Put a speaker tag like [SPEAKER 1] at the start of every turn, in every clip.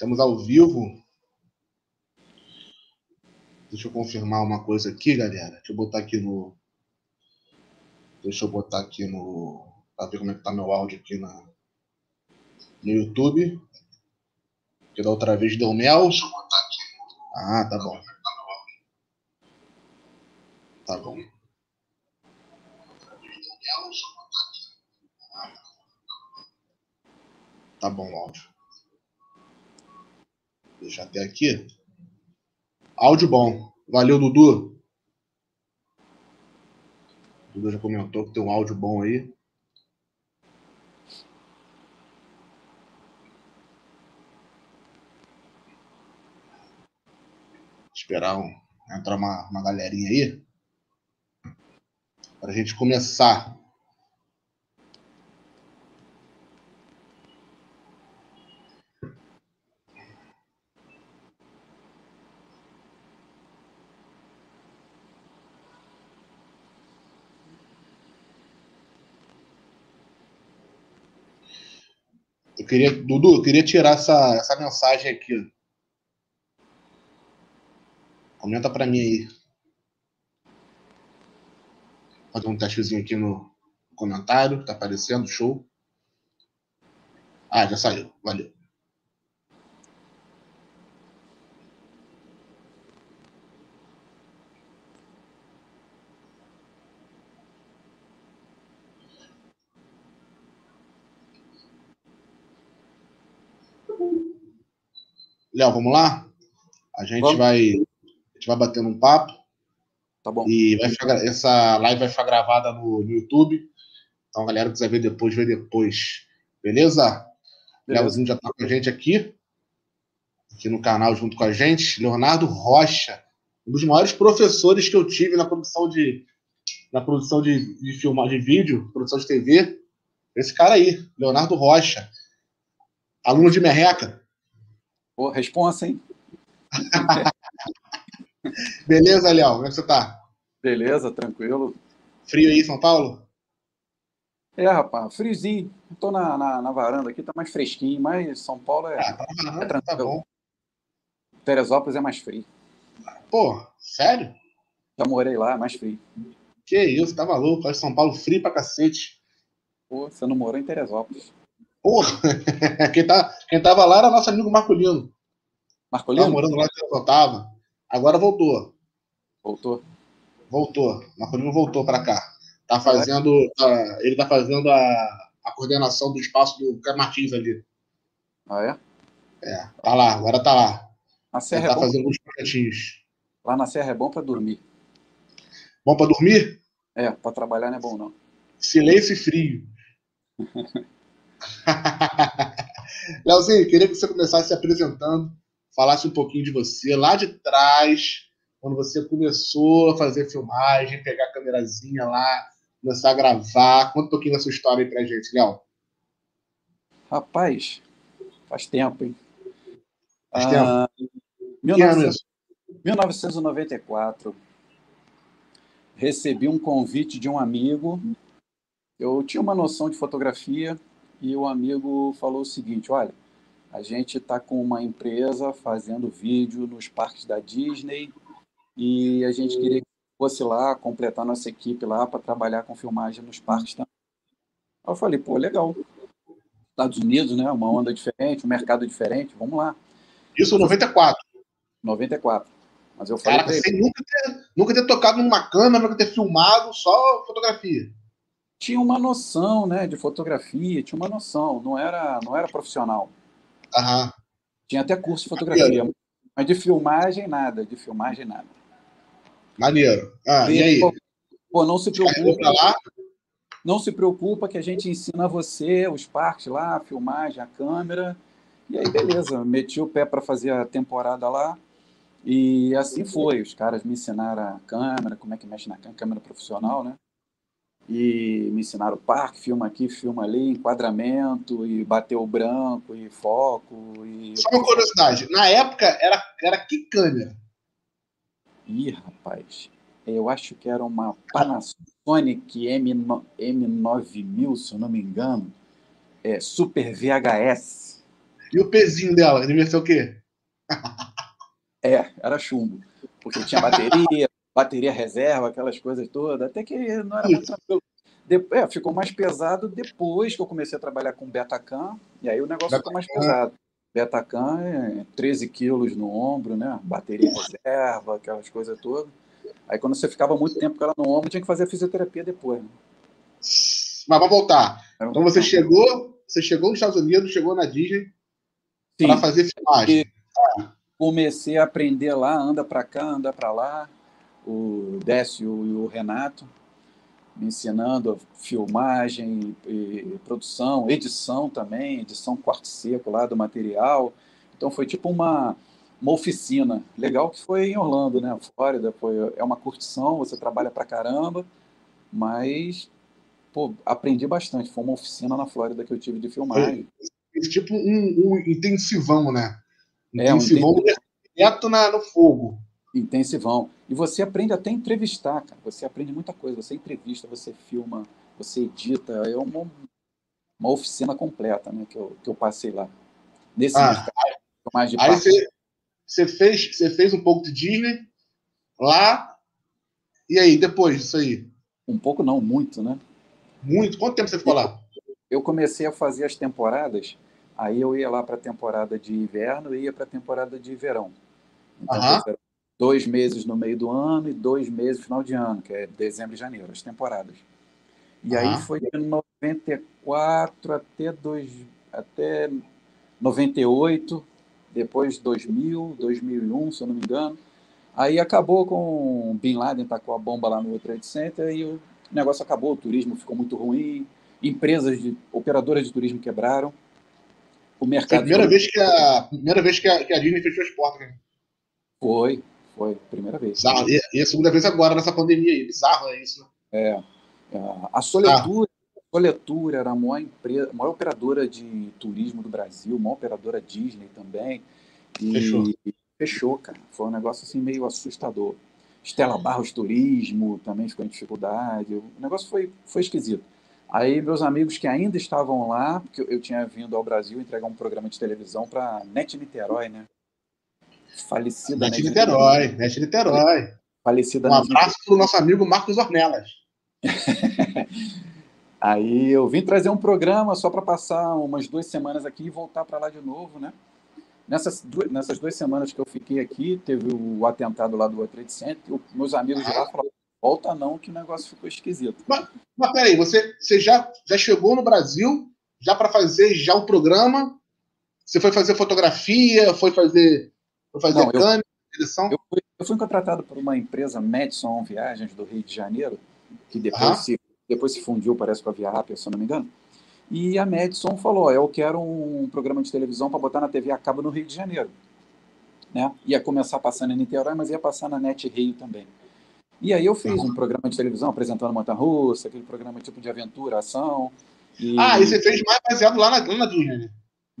[SPEAKER 1] Estamos ao vivo. Deixa eu confirmar uma coisa aqui, galera. Deixa eu botar aqui no. Deixa eu botar aqui no. Pra ver como é que tá meu áudio aqui na... no YouTube. Que da outra vez deu mel. Deixa eu botar aqui. Ah, tá bom. Tá bom. Tá bom o áudio. Deixa até aqui. Áudio bom. Valeu, Dudu. O Dudu já comentou que tem um áudio bom aí. Esperar um, entrar uma, uma galerinha aí. Para a gente começar. Queria, Dudu, eu queria tirar essa, essa mensagem aqui. Comenta para mim aí. Fazer um testezinho aqui no comentário, tá aparecendo, show. Ah, já saiu, valeu. Léo, vamos lá? A gente vamos. vai a gente vai batendo um papo.
[SPEAKER 2] Tá bom.
[SPEAKER 1] E ficar, essa live vai ficar gravada no, no YouTube. Então, a galera que quiser ver depois, vê depois. Beleza? Beleza. Léozinho já tá com a gente aqui. Aqui no canal junto com a gente. Leonardo Rocha. Um dos maiores professores que eu tive na produção de na produção de, de filmagem de vídeo, produção de TV. Esse cara aí, Leonardo Rocha. Aluno de merreca.
[SPEAKER 2] Pô, responsa, hein?
[SPEAKER 1] Beleza, Léo? Como é que você tá?
[SPEAKER 2] Beleza, tranquilo.
[SPEAKER 1] Frio aí São Paulo?
[SPEAKER 2] É, rapaz, friozinho. Tô na, na, na, varanda aqui, tá mais fresquinho, mas São Paulo é,
[SPEAKER 1] ah, tá,
[SPEAKER 2] é
[SPEAKER 1] tranquilo. Tá bom.
[SPEAKER 2] Teresópolis é mais frio.
[SPEAKER 1] Pô, sério?
[SPEAKER 2] Já morei lá, é mais frio.
[SPEAKER 1] Que isso, tá maluco? São Paulo frio pra cacete.
[SPEAKER 2] Pô, você não morou em Teresópolis.
[SPEAKER 1] Porra, quem, tá, quem tava lá era nosso amigo Marcolino.
[SPEAKER 2] Marcolino?
[SPEAKER 1] Tava morando lá em tava. Agora voltou.
[SPEAKER 2] Voltou?
[SPEAKER 1] Voltou. Marcolino voltou para cá. Tá fazendo. Tá, ele tá fazendo a, a coordenação do espaço do Caio Martins ali.
[SPEAKER 2] Ah, é?
[SPEAKER 1] É, tá lá, agora tá lá.
[SPEAKER 2] A Serra
[SPEAKER 1] ele
[SPEAKER 2] é
[SPEAKER 1] tá fazendo uns projetinhos.
[SPEAKER 2] Lá na Serra é bom para dormir.
[SPEAKER 1] Bom para dormir?
[SPEAKER 2] É, para trabalhar não é bom, não.
[SPEAKER 1] Silêncio e frio. Leozinho, queria que você começasse se apresentando, falasse um pouquinho de você lá de trás, quando você começou a fazer filmagem, pegar a câmerazinha lá, começar a gravar. Conta um pouquinho da sua história aí pra gente, Léo.
[SPEAKER 2] Rapaz, faz tempo, hein?
[SPEAKER 1] Faz tempo. Ah,
[SPEAKER 2] 19... 1994. Recebi um convite de um amigo. Eu tinha uma noção de fotografia, e o amigo falou o seguinte: olha, a gente está com uma empresa fazendo vídeo nos parques da Disney e a gente queria que fosse lá completar nossa equipe lá para trabalhar com filmagem nos parques também. Aí eu falei, pô, legal. Estados Unidos, né? Uma onda diferente, um mercado diferente, vamos lá.
[SPEAKER 1] Isso em 94.
[SPEAKER 2] 94. Mas eu falei.
[SPEAKER 1] Caraca, sem nunca ter, nunca ter tocado numa câmera, nunca ter filmado, só fotografia
[SPEAKER 2] tinha uma noção, né, de fotografia, tinha uma noção, não era, não era profissional.
[SPEAKER 1] Aham.
[SPEAKER 2] Tinha até curso de fotografia, mas de filmagem nada, de filmagem nada.
[SPEAKER 1] Maneiro. Ah, e, e aí?
[SPEAKER 2] Pô, não se preocupa. Não se preocupa que a gente ensina você os parques lá, a filmagem, a câmera. E aí, beleza, meti o pé para fazer a temporada lá. E assim foi. Os caras me ensinaram a câmera, como é que mexe na câmera profissional, né? E me ensinaram parque, filma aqui, filma ali, enquadramento, e bater o branco, e foco. E...
[SPEAKER 1] Só uma curiosidade, na época era, era que câmera?
[SPEAKER 2] Ih, rapaz, eu acho que era uma Panasonic M, M9000, se eu não me engano, é, Super VHS.
[SPEAKER 1] E o pezinho dela, devia ser o quê?
[SPEAKER 2] é, era chumbo. Porque tinha bateria, bateria reserva, aquelas coisas todas. Até que não era muito tranquilo. é, ficou mais pesado depois que eu comecei a trabalhar com Betacam, e aí o negócio ficou mais pesado. Betacam é 13 quilos no ombro, né? Bateria reserva, aquelas coisas todas. Aí quando você ficava muito tempo com ela no ombro, tinha que fazer a fisioterapia depois. Né?
[SPEAKER 1] Mas vamos voltar. Então você chegou, você chegou nos Estados Unidos, chegou na Disney para fazer filmagem.
[SPEAKER 2] Comecei a aprender lá, anda para cá, anda para lá. O Décio e o Renato me ensinando filmagem, e, produção, edição também, edição quarto seco lá do material. Então foi tipo uma uma oficina legal que foi em Orlando, né? Flórida, foi é uma curtição, você trabalha pra caramba, mas pô, aprendi bastante. Foi uma oficina na Flórida que eu tive de filmagem.
[SPEAKER 1] É, tipo um, um, intensivão, né? Intensivão é, um direto na, no fogo.
[SPEAKER 2] Intensivão. E você aprende até a entrevistar, cara. Você aprende muita coisa. Você entrevista, você filma, você edita. É uma, uma oficina completa, né? Que eu, que eu passei lá. Nesse
[SPEAKER 1] ah, mais de aí você, você fez, você fez um pouco de Disney lá. E aí, depois disso aí?
[SPEAKER 2] Um pouco não, muito, né?
[SPEAKER 1] Muito? Quanto tempo você ficou lá?
[SPEAKER 2] Eu comecei a fazer as temporadas, aí eu ia lá para a temporada de inverno e ia para a temporada de verão. Então, uhum. Dois meses no meio do ano e dois meses no final de ano, que é dezembro e janeiro, as temporadas. E uhum. aí foi de 94 até, dois, até 98, depois 2000, 2001, se eu não me engano. Aí acabou com Bin Laden tacou a bomba lá no World Trade Center e o negócio acabou, o turismo ficou muito ruim, empresas de operadoras de turismo quebraram. O mercado foi
[SPEAKER 1] a primeira vez que a primeira vez que a, que a Disney fechou as portas. Né?
[SPEAKER 2] Foi, foi, primeira vez.
[SPEAKER 1] Bizarro. E, e a segunda vez agora nessa pandemia aí, bizarro é isso.
[SPEAKER 2] É, é a Soletura, ah. Soletura era a maior empresa, a maior operadora de turismo do Brasil, maior operadora Disney também. E fechou. Fechou, cara. Foi um negócio assim meio assustador. Estela Barros Turismo também ficou em dificuldade. O negócio foi, foi esquisito. Aí meus amigos que ainda estavam lá, porque eu tinha vindo ao Brasil entregar um programa de televisão para Net Niterói, né?
[SPEAKER 1] Falecida Net, Net Niterói. Net Niterói.
[SPEAKER 2] Falecida
[SPEAKER 1] Um abraço para o nosso amigo Marcos Ornelas.
[SPEAKER 2] Aí eu vim trazer um programa só para passar umas duas semanas aqui e voltar para lá de novo, né? Nessas duas, nessas duas semanas que eu fiquei aqui, teve o atentado lá do World Trade Center, meus amigos de lá falaram, volta não, que o negócio ficou esquisito.
[SPEAKER 1] Mas, mas peraí, você, você já, já chegou no Brasil, já para fazer já o programa? Você foi fazer fotografia, foi fazer, foi fazer não, câmera,
[SPEAKER 2] direção? Eu fui, eu fui contratado por uma empresa Madison Viagens do Rio de Janeiro, que depois, se, depois se fundiu, parece, com a Via Rápida, se eu não me engano. E a Madison falou: eu quero um programa de televisão para botar na TV a cabo no Rio de Janeiro. Né? Ia começar passando em Niterói, mas ia passar na Net Rio também. E aí eu fiz um programa de televisão apresentando Montanha Russa, aquele programa tipo de aventura, ação.
[SPEAKER 1] E... Ah, e você fez mais baseado lá na, lá na Disney, né?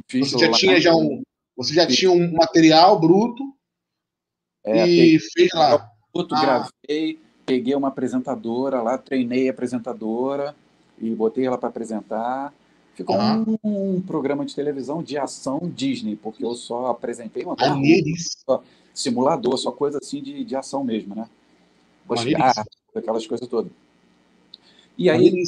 [SPEAKER 1] Fiz você já tinha já um, você já tinha um material bruto é, e fez lá.
[SPEAKER 2] Bruto, ah. gravei, peguei uma apresentadora lá, treinei a apresentadora e botei ela para apresentar. Ficou um, um, programa de televisão de ação Disney, porque eu só apresentei uma coisa, só, simulador, só coisa assim de, de ação mesmo, né? Buscar, aquelas coisas todas. E aí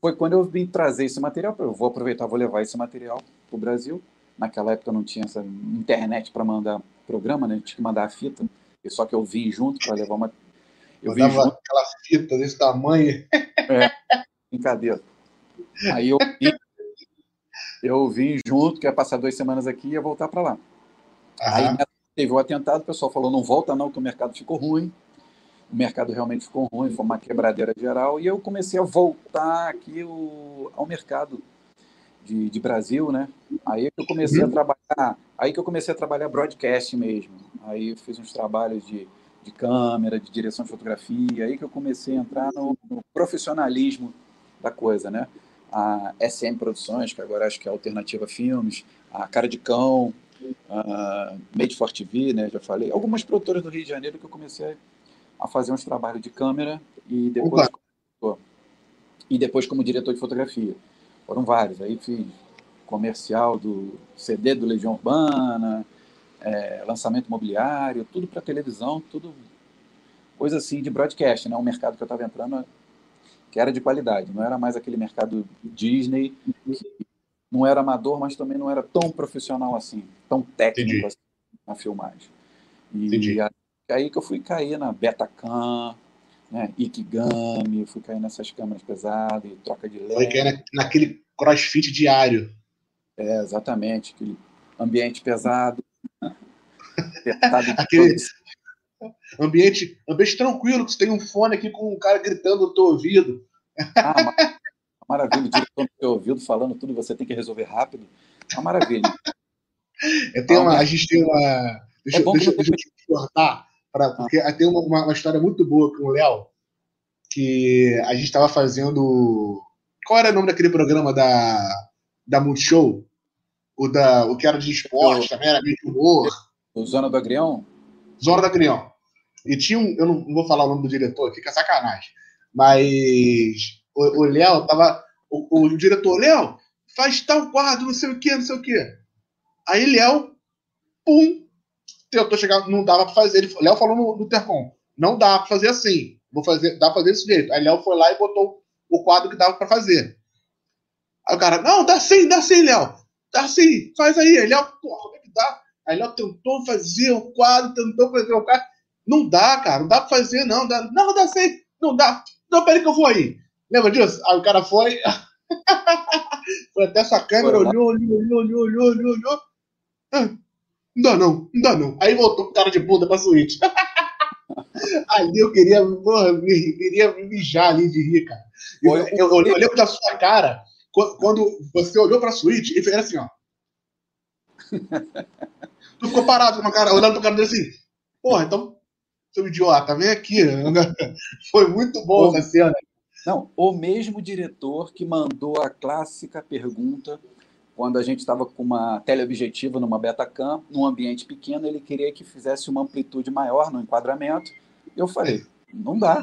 [SPEAKER 2] foi quando eu vim trazer esse material, eu vou aproveitar, vou levar esse material para o Brasil. Naquela época não tinha essa internet para mandar programa, né? Tinha que mandar a fita. E só que eu vim junto para levar uma.
[SPEAKER 1] Eu vim junto. aquela fita desse tamanho.
[SPEAKER 2] É, brincadeira. Aí eu vim, eu vim junto, que ia passar duas semanas aqui e ia voltar para lá. Uhum. Aí né, teve o atentado, o pessoal falou, não volta não, que o mercado ficou ruim. O mercado realmente ficou ruim, foi uma quebradeira geral. E eu comecei a voltar aqui o, ao mercado de, de, Brasil, né? Aí que eu comecei uhum. a trabalhar, aí que eu comecei a trabalhar broadcast mesmo. Aí eu fiz uns trabalhos de, de câmera, de direção de fotografia, aí que eu comecei a entrar no, no profissionalismo da coisa, né? a SM Produções, que agora acho que é Alternativa Filmes, a Cara de Cão, a Made for TV, né, já falei, algumas produtoras do Rio de Janeiro que eu comecei a fazer uns trabalhos de câmera e depois, como, e depois como diretor de fotografia. Foram vários, aí fiz comercial do CD do Legião Urbana, é, lançamento imobiliário, tudo para televisão, tudo coisa assim de broadcast, né? Um mercado que eu estava entrando que era de qualidade, não era mais aquele mercado Disney, que não era amador, mas também não era tão profissional assim, tão técnico assim, na filmagem. E Entendi. aí que eu fui cair na Betacam, né, Ikigami, fui cair nessas câmeras pesadas, troca de lente.
[SPEAKER 1] Foi cair naquele crossfit diário.
[SPEAKER 2] É, exatamente, aquele ambiente pesado.
[SPEAKER 1] aquele ambiente, ambiente tranquilo, que você tem um fone aqui com um cara gritando no teu ouvido.
[SPEAKER 2] Ah, maravilha, o diretor no teu ouvido falando tudo, você tem que resolver rápido. Uma maravilha.
[SPEAKER 1] Eu tenho uma, a gente tem uma. Deixa, é deixa, deixa eu te cortar, pra, porque tem uma, uma, história muito boa com o Léo, que a gente estava fazendo. Qual era o nome daquele programa da, da Multishow? O, da, o que era de esporte, também era meio de humor.
[SPEAKER 2] O Zona do Agrião?
[SPEAKER 1] Zona do Agrião. E tinha um. Eu não vou falar o nome do diretor, fica sacanagem. Mas o Léo tava. O, o diretor, Léo, faz tal quadro, não sei o que, não sei o que. Aí Léo, pum, tentou chegar, não dava pra fazer. Léo falou no, no Tercom, não dá pra fazer assim. Vou fazer, dá pra fazer desse jeito. Aí Léo foi lá e botou o quadro que dava pra fazer. Aí o cara, não, dá sim, dá sim, Léo. Dá sim, faz aí. Aí Léo, porra, como é que dá? Aí Léo tentou fazer o quadro, tentou fazer o quadro. Não dá, cara, não dá pra fazer, não. Dá, não, dá sim, não dá. Não, peraí que eu vou aí. Lembra disso? Aí o cara foi. foi até essa câmera, olhou, olhou, olhou, olhou, olhou, olhou, olhou. Não dá não, não dá não. Aí voltou com cara de bunda pra suíte. ali eu queria, porra, me, queria mijar ali de rir, cara. Eu, eu, eu, eu lembro da sua cara quando você olhou pra suíte e fez assim, ó. tu ficou parado com uma cara, olhando pro cara dele assim, porra, então, seu idiota, vem aqui. Foi muito bom essa cena.
[SPEAKER 2] Não, o mesmo diretor que mandou a clássica pergunta quando a gente estava com uma teleobjetiva numa Betacam, num ambiente pequeno, ele queria que fizesse uma amplitude maior no enquadramento. Eu falei, não dá.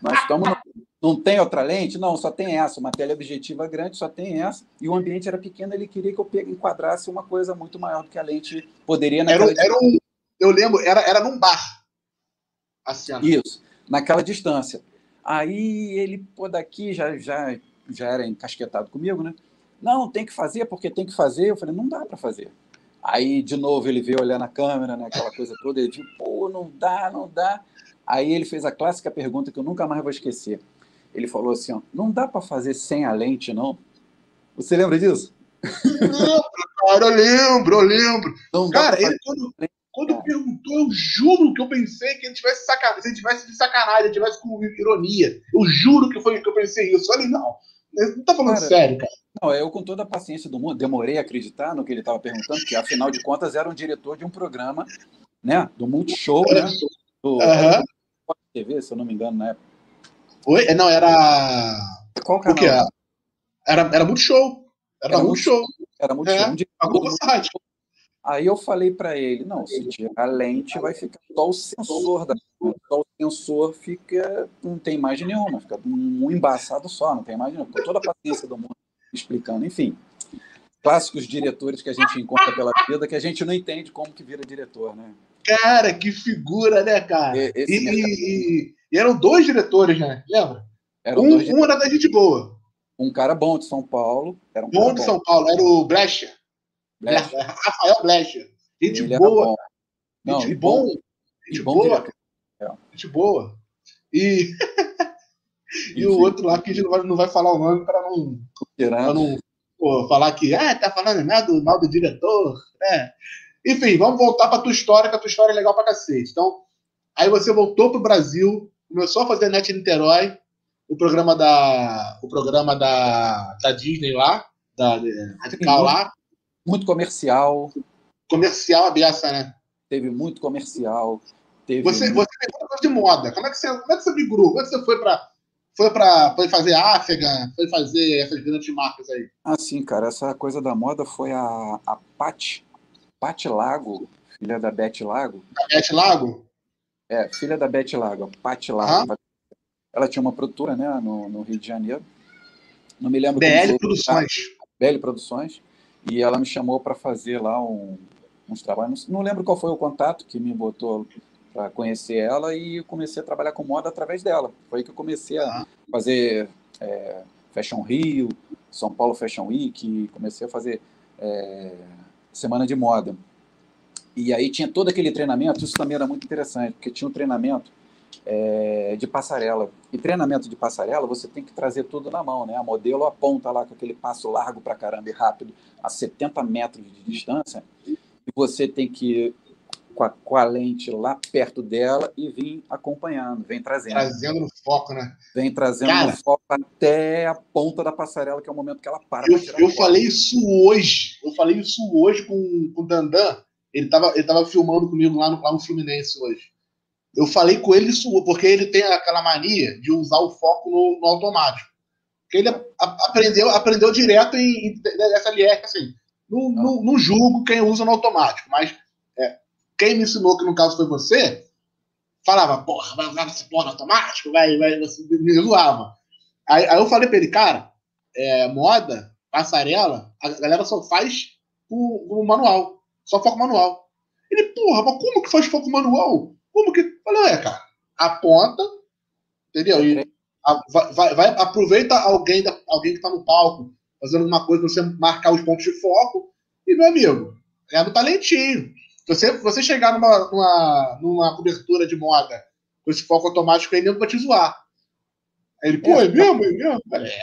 [SPEAKER 2] Nós estamos no... não tem outra lente? Não, só tem essa. Uma teleobjetiva grande, só tem essa. E o ambiente era pequeno, ele queria que eu enquadrasse uma coisa muito maior do que a lente poderia.
[SPEAKER 1] Era, era um, eu lembro, era, era num bar.
[SPEAKER 2] Assim, Isso, naquela distância. Aí ele, pô, daqui já, já, já era encasquetado comigo, né? Não, tem que fazer porque tem que fazer. Eu falei, não dá para fazer. Aí, de novo, ele veio olhar na câmera, né, aquela coisa toda, ele disse, pô, não dá, não dá. Aí ele fez a clássica pergunta que eu nunca mais vou esquecer. Ele falou assim, ó, não dá para fazer sem a lente, não? Você lembra disso?
[SPEAKER 1] Lembro, cara, eu lembro, eu lembro. Não cara, ele, quando, quando perguntou, eu juro que eu pensei que ele tivesse sacanagem, se ele tivesse de sacanagem, ele tivesse com ironia. Eu juro que foi que eu pensei isso. Eu falei, não, ele não tá falando cara, sério, cara.
[SPEAKER 2] Não, eu com toda a paciência do mundo, demorei a acreditar no que ele estava perguntando, porque afinal de contas era um diretor de um programa, né, do Multishow, né, do uhum. TV, se eu não me engano, na época.
[SPEAKER 1] Oi? É, não, era...
[SPEAKER 2] Qual canal? O que
[SPEAKER 1] era? Era, era Multishow. Era, era Multishow.
[SPEAKER 2] Era Multishow.
[SPEAKER 1] É, Site.
[SPEAKER 2] Aí eu falei para ele, não, se tirar a lente vai ficar só o sensor da o sensor fica, não tem imagem nenhuma, fica um embaçado só, não tem imagem nenhuma, com toda a paciência do mundo explicando, enfim. Clássicos diretores que a gente encontra pela vida que a gente não entende como que vira diretor, né?
[SPEAKER 1] Cara, que figura, né, cara? E, e, e, eram dois diretores, né? Lembra? Eram um, dois um era da gente boa.
[SPEAKER 2] Um cara bom de São Paulo.
[SPEAKER 1] Era um bom de bom. São Paulo, era o Brecha. Blecher. Rafael Blecher. Gente Ele boa. Não, gente bom. Gente bom boa. Gente boa. E, e o outro lá que a gente não vai, não vai falar o nome para não, pra não pô, falar que ah, tá falando mal do, mal do diretor. Né? Enfim, vamos voltar para tua história, que a tua história é legal para cacete. Então, aí você voltou pro Brasil, começou a fazer Net Niterói, o programa da, o programa da, da Disney lá, da, da Radical lá.
[SPEAKER 2] Muito comercial.
[SPEAKER 1] Comercial a beça, né?
[SPEAKER 2] Teve muito comercial. Teve
[SPEAKER 1] você, muito... você tem coisa de moda. Como é que você, como é que você migrou? Como é que você foi para foi para foi fazer África, foi fazer essas grandes marcas aí?
[SPEAKER 2] Ah, sim, cara. Essa coisa da moda foi a, a Pat, Pat Lago, filha da Beth Lago.
[SPEAKER 1] A Beth Lago?
[SPEAKER 2] É, filha da Beth Lago, Pat Lago. Ela tinha uma produtora, né, no, no Rio de Janeiro. Não me lembro.
[SPEAKER 1] BL Produções.
[SPEAKER 2] Belle Produções, e ela me chamou para fazer lá um, uns trabalhos. Não lembro qual foi o contato que me botou para conhecer ela e comecei a trabalhar com moda através dela. Foi aí que eu comecei a fazer é, Fashion Rio, São Paulo Fashion Week, comecei a fazer é, semana de moda. E aí tinha todo aquele treinamento, isso também era muito interessante, porque tinha um treinamento é, de passarela. E treinamento de passarela, você tem que trazer tudo na mão, né? A modelo aponta lá com aquele passo largo para caramba e rápido, a 70 metros de distância, e você tem que com a, com a, lente lá perto dela e vir acompanhando, vem trazendo.
[SPEAKER 1] Trazendo no foco, né?
[SPEAKER 2] Vem trazendo Cara, no foco até a ponta da passarela, que é o momento que ela para.
[SPEAKER 1] Eu, eu falei isso hoje. Eu falei isso hoje com, com o Dandan. Ele estava ele tava filmando comigo lá no, lá no Fluminense hoje. Eu falei com ele isso porque ele tem aquela mania de usar o foco no, no automático. Porque ele a, aprendeu, aprendeu direto em, em dessa LR, assim. Não, não, não, julgo quem usa no automático, mas é, quem me ensinou, que no caso foi você, falava, porra, vai usar esse porra no automático, vai, vai, me zoava. Aí, aí eu falei pra ele, cara, é, moda, passarela, a galera só faz com o manual. Só foco manual. Ele, porra, mas como que faz foco manual? Como que. Falei, é, cara, aponta, entendeu? E a, vai, vai, aproveita alguém, da, alguém que está no palco fazendo alguma coisa você marcar os pontos de foco. E, meu amigo, é no talentinho. Você, você chegar numa, numa, numa cobertura de moda com esse foco automático aí, nem vai te zoar. Aí ele, pô, é, é mesmo? É mesmo?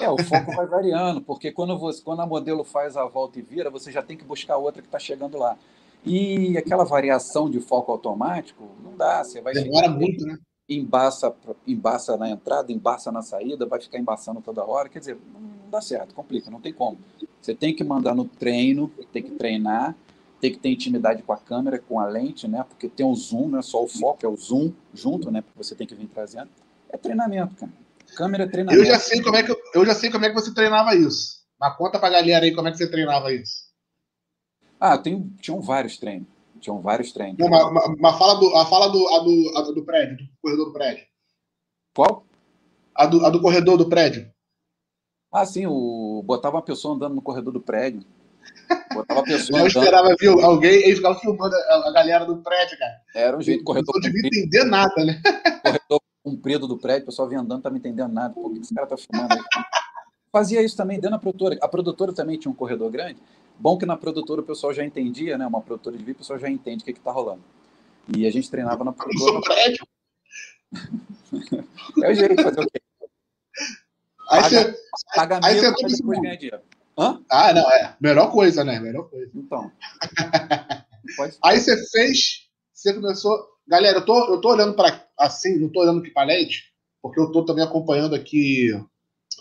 [SPEAKER 2] É, o foco vai variando, porque quando, você, quando a modelo faz a volta e vira, você já tem que buscar outra que está chegando lá. E aquela variação de foco automático, não dá. Você vai
[SPEAKER 1] Demora muito, né?
[SPEAKER 2] Embaça, embaça na entrada, embaça na saída, vai ficar embaçando toda hora. Quer dizer, não dá certo, complica, não tem como. Você tem que mandar no treino, tem que treinar, tem que ter intimidade com a câmera, com a lente, né? Porque tem o zoom, não é só o foco, é o zoom junto, né? Porque você tem que vir trazendo. É treinamento, cara. Câmera é treinamento.
[SPEAKER 1] Eu já sei como é que, eu já sei como é que você treinava isso. Mas conta pra galera aí como é que você treinava isso.
[SPEAKER 2] Ah, tem, tinham vários treinos. Tinham vários treinos.
[SPEAKER 1] Não, mas, mas, mas, fala, do, a fala do, a do, a do prédio, do corredor do prédio.
[SPEAKER 2] Qual?
[SPEAKER 1] A do, a do corredor do prédio.
[SPEAKER 2] Ah, sim, o... botava uma pessoa andando no corredor do prédio.
[SPEAKER 1] Botava uma pessoa Eu esperava ver alguém e ficava filmando a, a, galera do prédio, cara.
[SPEAKER 2] Era um jeito, corredor.
[SPEAKER 1] Não devia entender nada, né?
[SPEAKER 2] Corredor comprido do prédio, o pessoal vinha andando, não estava entendendo nada. Por que esse cara tá filmando aí? Fazia isso também dentro da produtora. A produtora também tinha um corredor grande. Bom que na produtora o pessoal já entendia, né? Uma produtora de vídeo, o pessoal já entende o que está rolando. E a gente treinava na produtora. é o jeito de fazer o quê?
[SPEAKER 1] Aí paga, você, paga aí você depois ganha dinheiro. Hã? Ah, não, é. Melhor coisa, né? Melhor coisa.
[SPEAKER 2] Então.
[SPEAKER 1] aí você fez, você começou. Galera, eu tô, eu tô olhando para assim, não tô olhando aqui para LED, porque eu tô também acompanhando aqui, eu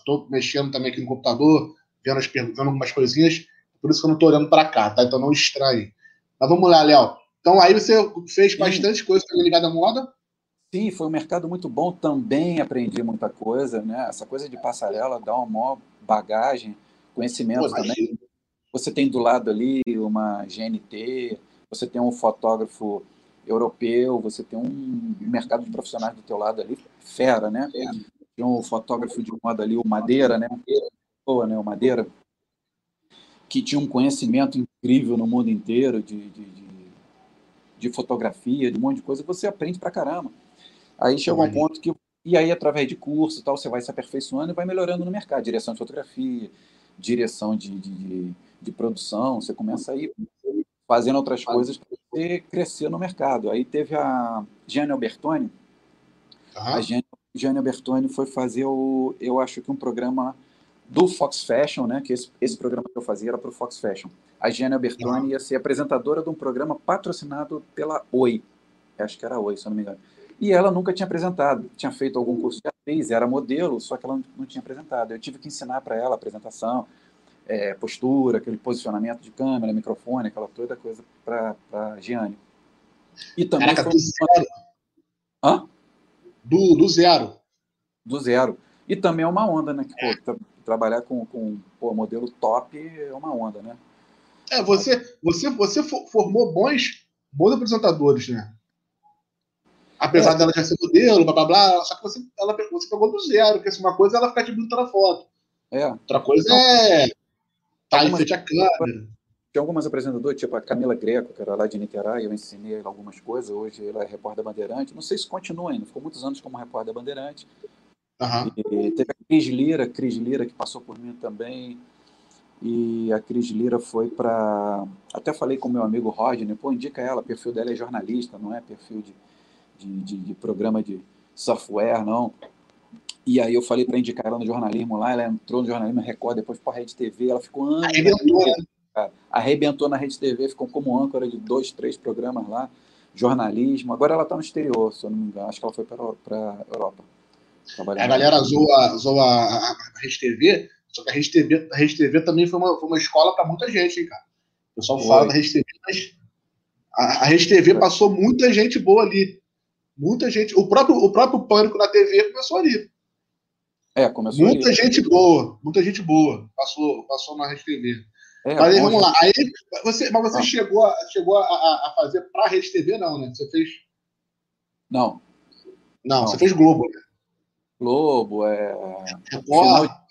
[SPEAKER 1] tô mexendo também aqui no computador, vendo, as, vendo algumas coisinhas. Por isso que eu não estou olhando para cá, tá? Então não estranhe. Mas vamos lá, Léo. Então aí você fez bastante coisa ligada à moda?
[SPEAKER 2] Sim, foi um mercado muito bom. Também aprendi muita coisa, né? Essa coisa de passarela dá uma maior bagagem, conhecimento Pô, também. Você tem do lado ali uma GNT, você tem um fotógrafo europeu, você tem um mercado de profissionais do teu lado ali, fera, né? Tem um fotógrafo de moda ali, o Madeira, né? Boa, né? O Madeira, que tinha um conhecimento incrível no mundo inteiro de, de, de, de fotografia, de um monte de coisa, você aprende pra caramba. Aí chega um ponto que. E aí, através de curso tal, você vai se aperfeiçoando e vai melhorando no mercado. Direção de fotografia, direção de, de, de produção, você começa a ir fazendo outras coisas para você crescer no mercado. Aí teve a Gianni Albertoni. Ah. A Gianni Albertoni foi fazer, o, eu acho que um programa do Fox Fashion, né? Que esse, esse programa que eu fazia era para o Fox Fashion. A Gianna Bertoni uhum. ia ser apresentadora de um programa patrocinado pela Oi. Acho que era Oi, se eu não me engano. E ela nunca tinha apresentado. Tinha feito algum curso de atriz, era modelo, só que ela não tinha apresentado. Eu tive que ensinar para ela a apresentação, é, postura, aquele posicionamento de câmera, microfone, aquela toda coisa para a Gianni.
[SPEAKER 1] E também Caraca, foi... do zero.
[SPEAKER 2] Hã?
[SPEAKER 1] Do, do zero.
[SPEAKER 2] Do zero. E também é uma onda, né? Que, pô, trabalhar com, com pô, modelo top é uma onda, né?
[SPEAKER 1] É, você, você, você formou bons, bons apresentadores, né? Apesar é. dela já ser modelo, blá blá blá, só que você, ela, você pegou do zero, porque se uma coisa ela fica de bonita na foto.
[SPEAKER 2] É.
[SPEAKER 1] Outra coisa então, é tá em frente à câmera.
[SPEAKER 2] Tinha algumas apresentadoras, tipo a Camila Greco, que era lá de Niterói, eu ensinei algumas coisas, hoje ela é repórter Bandeirante. Não sei se continua ainda, ficou muitos anos como repórter Bandeirante.
[SPEAKER 1] Uhum.
[SPEAKER 2] E teve a Cris Lira, Cris Lira, que passou por mim também. E a Cris Lira foi para. Até falei com meu amigo Rodney, pô, indica ela, o perfil dela é jornalista, não é perfil de, de, de, de programa de software, não. E aí eu falei para indicar ela no jornalismo lá, ela entrou no jornalismo Record, depois para a Rede TV, ela ficou anos. Arrebentou, né? Arrebentou na Rede TV, ficou como âncora de dois, três programas lá, jornalismo. Agora ela está no exterior, se eu não me engano, acho que ela foi para Europa.
[SPEAKER 1] A galera zoa, zoa a, a Rede TV, só que a Rede TV, a Rede TV também foi uma, foi uma escola para muita gente, hein, cara. O pessoal Oi. fala da Rede TV, mas a, a Rede TV passou muita gente boa ali. Muita gente. O próprio, o próprio Pânico na TV começou ali.
[SPEAKER 2] É, começou
[SPEAKER 1] Muita ali. gente boa, muita gente boa passou, passou na Rede TV. É, mas aí, vamos lá. Aí, você, mas você ah. chegou, a, chegou a, a fazer para a Rede TV, não, né? Você fez.
[SPEAKER 2] Não.
[SPEAKER 1] Não, não. você fez Globo, né?
[SPEAKER 2] Globo, é. Final,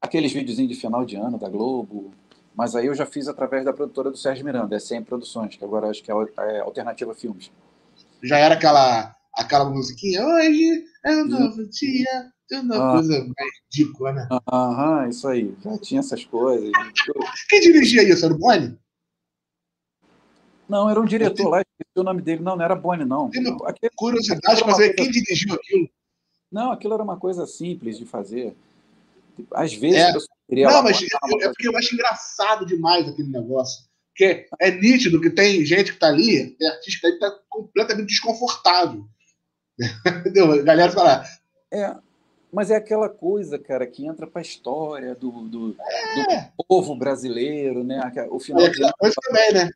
[SPEAKER 2] aqueles videozinhos de final de ano da Globo. Mas aí eu já fiz através da produtora do Sérgio Miranda, é 100 Produções, que agora acho que é, é Alternativa Filmes.
[SPEAKER 1] Já era aquela, aquela musiquinha, hoje é um novo dia, é uma ah. coisa mais ridícula, né?
[SPEAKER 2] Aham, isso aí, já tinha essas coisas.
[SPEAKER 1] Quem dirigia isso? Era o Boni?
[SPEAKER 2] Não, era um diretor lá, esqueci o nome dele. Não, não era Boni, não.
[SPEAKER 1] Aquele, curiosidade, mas é quem dirigiu aquilo?
[SPEAKER 2] Não, aquilo era uma coisa simples de fazer. Às vezes
[SPEAKER 1] é. eu queria. Não, mas é, é porque eu acho engraçado demais aquele negócio. Porque é nítido que tem gente que está ali, tem artista que está completamente desconfortável. A galera fala.
[SPEAKER 2] É, mas é aquela coisa, cara, que entra para a história do, do, é. do, povo brasileiro, né? O final é, de ano,
[SPEAKER 1] também, né?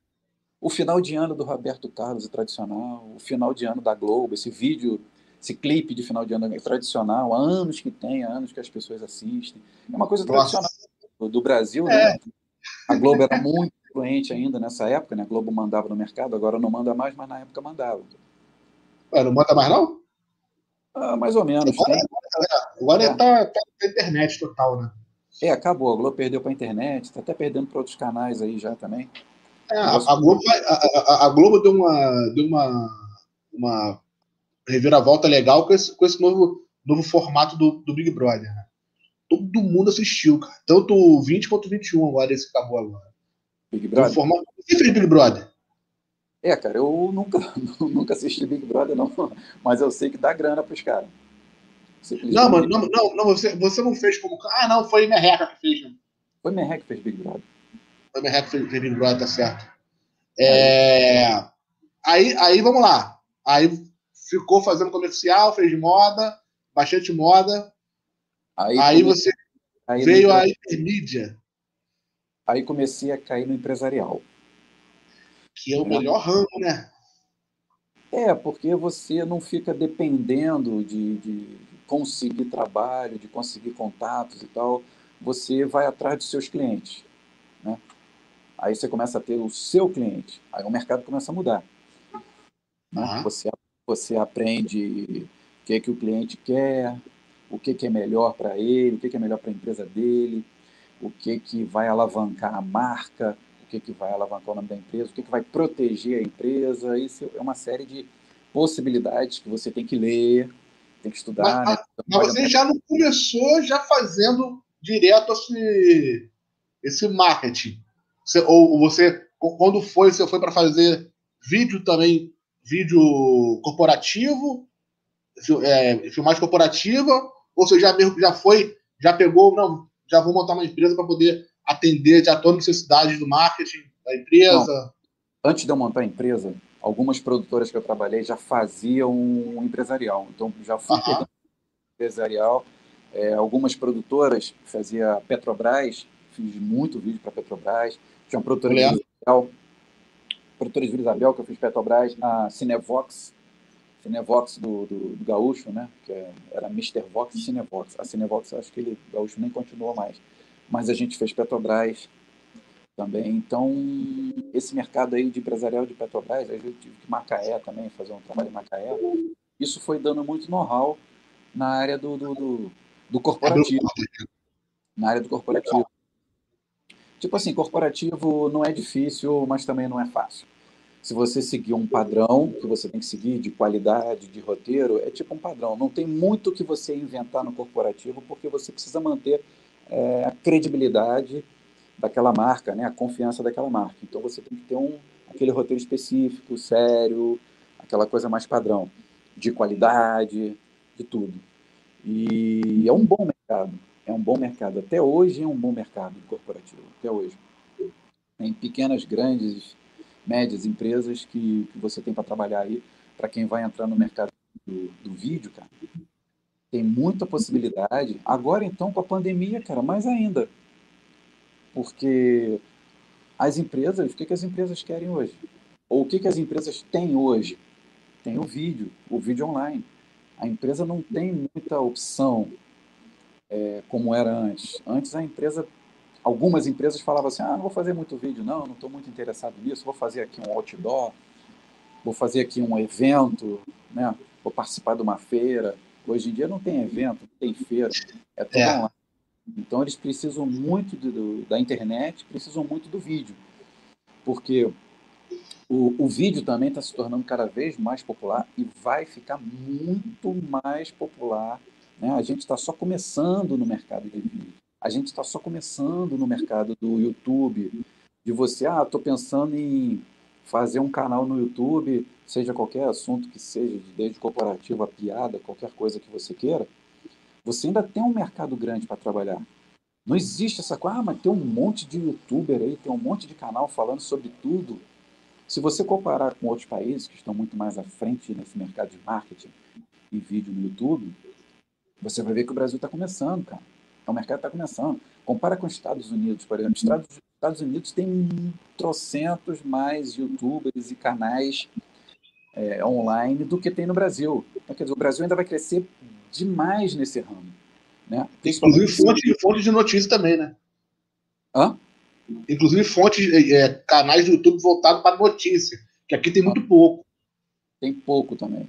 [SPEAKER 2] O final de ano do Roberto Carlos é tradicional, o final de ano da Globo, esse vídeo esse clipe de final de ano é tradicional, há anos que tem, há anos que as pessoas assistem. É uma coisa Nossa. tradicional do, do Brasil, é. né? A Globo era muito influente ainda nessa época, né? A Globo mandava no mercado, agora não manda mais, mas na época mandava.
[SPEAKER 1] Ué, não manda mais, não?
[SPEAKER 2] Ah, mais ou menos.
[SPEAKER 1] Agora, agora é. tá, tá na internet total, né?
[SPEAKER 2] É, acabou. A Globo perdeu para a internet, está até perdendo para outros canais aí já também.
[SPEAKER 1] É, a, Globo, a, a, a, Globo deu uma, deu uma, uma reviravolta legal com esse, com esse novo, novo formato do, do Big Brother. Né? Todo mundo assistiu, cara. Tanto o 20 quanto o 21 agora, esse acabou agora.
[SPEAKER 2] Big Brother?
[SPEAKER 1] Formato... Você fez Big Brother?
[SPEAKER 2] É, cara, eu nunca, nunca assisti Big Brother, não. Mas eu sei que dá grana pros caras.
[SPEAKER 1] Não, mano, não, não, não, você, você não fez como. Ah, não, foi Merreca que fez. Né?
[SPEAKER 2] Foi Merreca que fez Big Brother.
[SPEAKER 1] Foi Merreca que fez, Big Brother, tá certo. É... Aí, aí, vamos lá. Aí ficou fazendo comercial, fez moda, bastante moda. Aí, aí você aí veio a intermídia.
[SPEAKER 2] Aí comecei a cair no empresarial.
[SPEAKER 1] Que é o melhor ramo, né?
[SPEAKER 2] É, porque você não fica dependendo de, de conseguir trabalho, de conseguir contatos e tal. Você vai atrás dos seus clientes. Né? Aí você começa a ter o seu cliente. Aí o mercado começa a mudar. Uhum. Você você aprende o que, é que o cliente quer, o que, que é melhor para ele, o que, que é melhor para a empresa dele, o que, que vai alavancar a marca, que, que vai alavancar o nome da empresa, o que, que vai proteger a empresa. Isso é uma série de possibilidades que você tem que ler, tem que estudar.
[SPEAKER 1] Mas, né? mas você já não começou já fazendo direto esse, esse marketing? Você, ou você, quando foi, você foi para fazer vídeo também vídeo corporativo, é, filmagem corporativa, ou você já, já foi, já pegou, não, já vou montar uma empresa para poder atender já todas as necessidades do marketing da empresa? Não.
[SPEAKER 2] Antes de eu montar a empresa, algumas produtoras que eu trabalhei já faziam um empresarial. Então, já fui uhum. empresarial. É, algumas produtoras, fazia Petrobras, fiz muito vídeo para Petrobras. Tinha uma produtora empresarial produtora de Isabel, que eu fiz Petrobras, a Cinevox, Cinevox do, do, do Gaúcho, né? Que é, era Mr. Vox e Cinevox. A Cinevox, acho que ele, Gaúcho nem continuou mais. Mas a gente fez Petrobras também. Então, esse mercado aí de empresarial de Petrobras, eu tive que Macaé também, fazer um trabalho em Macaé. Isso foi dando muito know-how na área do, do, do, do corporativo. Na área do corporativo. Tipo assim, corporativo não é difícil, mas também não é fácil. Se você seguir um padrão que você tem que seguir de qualidade, de roteiro, é tipo um padrão. Não tem muito que você inventar no corporativo, porque você precisa manter é, a credibilidade daquela marca, né? a confiança daquela marca. Então você tem que ter um, aquele roteiro específico, sério, aquela coisa mais padrão, de qualidade, de tudo. E é um bom mercado, é um bom mercado. Até hoje é um bom mercado corporativo, até hoje. Tem pequenas, grandes, médias empresas que, que você tem para trabalhar aí, para quem vai entrar no mercado do, do vídeo, cara. Tem muita possibilidade. Agora, então, com a pandemia, cara, mais ainda. Porque as empresas, o que, que as empresas querem hoje? Ou o que, que as empresas têm hoje? Tem o vídeo, o vídeo online. A empresa não tem muita opção é, como era antes. Antes a empresa, algumas empresas falavam assim, ah, não vou fazer muito vídeo, não, não estou muito interessado nisso, vou fazer aqui um outdoor, vou fazer aqui um evento, né? vou participar de uma feira. Hoje em dia não tem evento, não tem feira, é tudo é. online. Então eles precisam muito do, da internet, precisam muito do vídeo, porque o, o vídeo também está se tornando cada vez mais popular e vai ficar muito mais popular. Né? A gente está só começando no mercado de vídeo. A gente está só começando no mercado do YouTube. De você, ah, estou pensando em fazer um canal no YouTube, seja qualquer assunto que seja, desde corporativo a piada, qualquer coisa que você queira você ainda tem um mercado grande para trabalhar. Não existe essa coisa, ah, mas tem um monte de youtuber aí, tem um monte de canal falando sobre tudo. Se você comparar com outros países que estão muito mais à frente nesse mercado de marketing e vídeo no YouTube, você vai ver que o Brasil está começando, cara. O mercado está começando. Compara com os Estados Unidos, por exemplo. Estados, Estados Unidos tem trocentos mais youtubers e canais é, online do que tem no Brasil. Então, quer dizer, o Brasil ainda vai crescer demais nesse ramo. Né?
[SPEAKER 1] Inclusive fonte, fonte de notícia também, né?
[SPEAKER 2] Hã?
[SPEAKER 1] Inclusive fontes, é, é, canais do YouTube voltados para notícia, que aqui tem muito pouco.
[SPEAKER 2] Tem pouco também.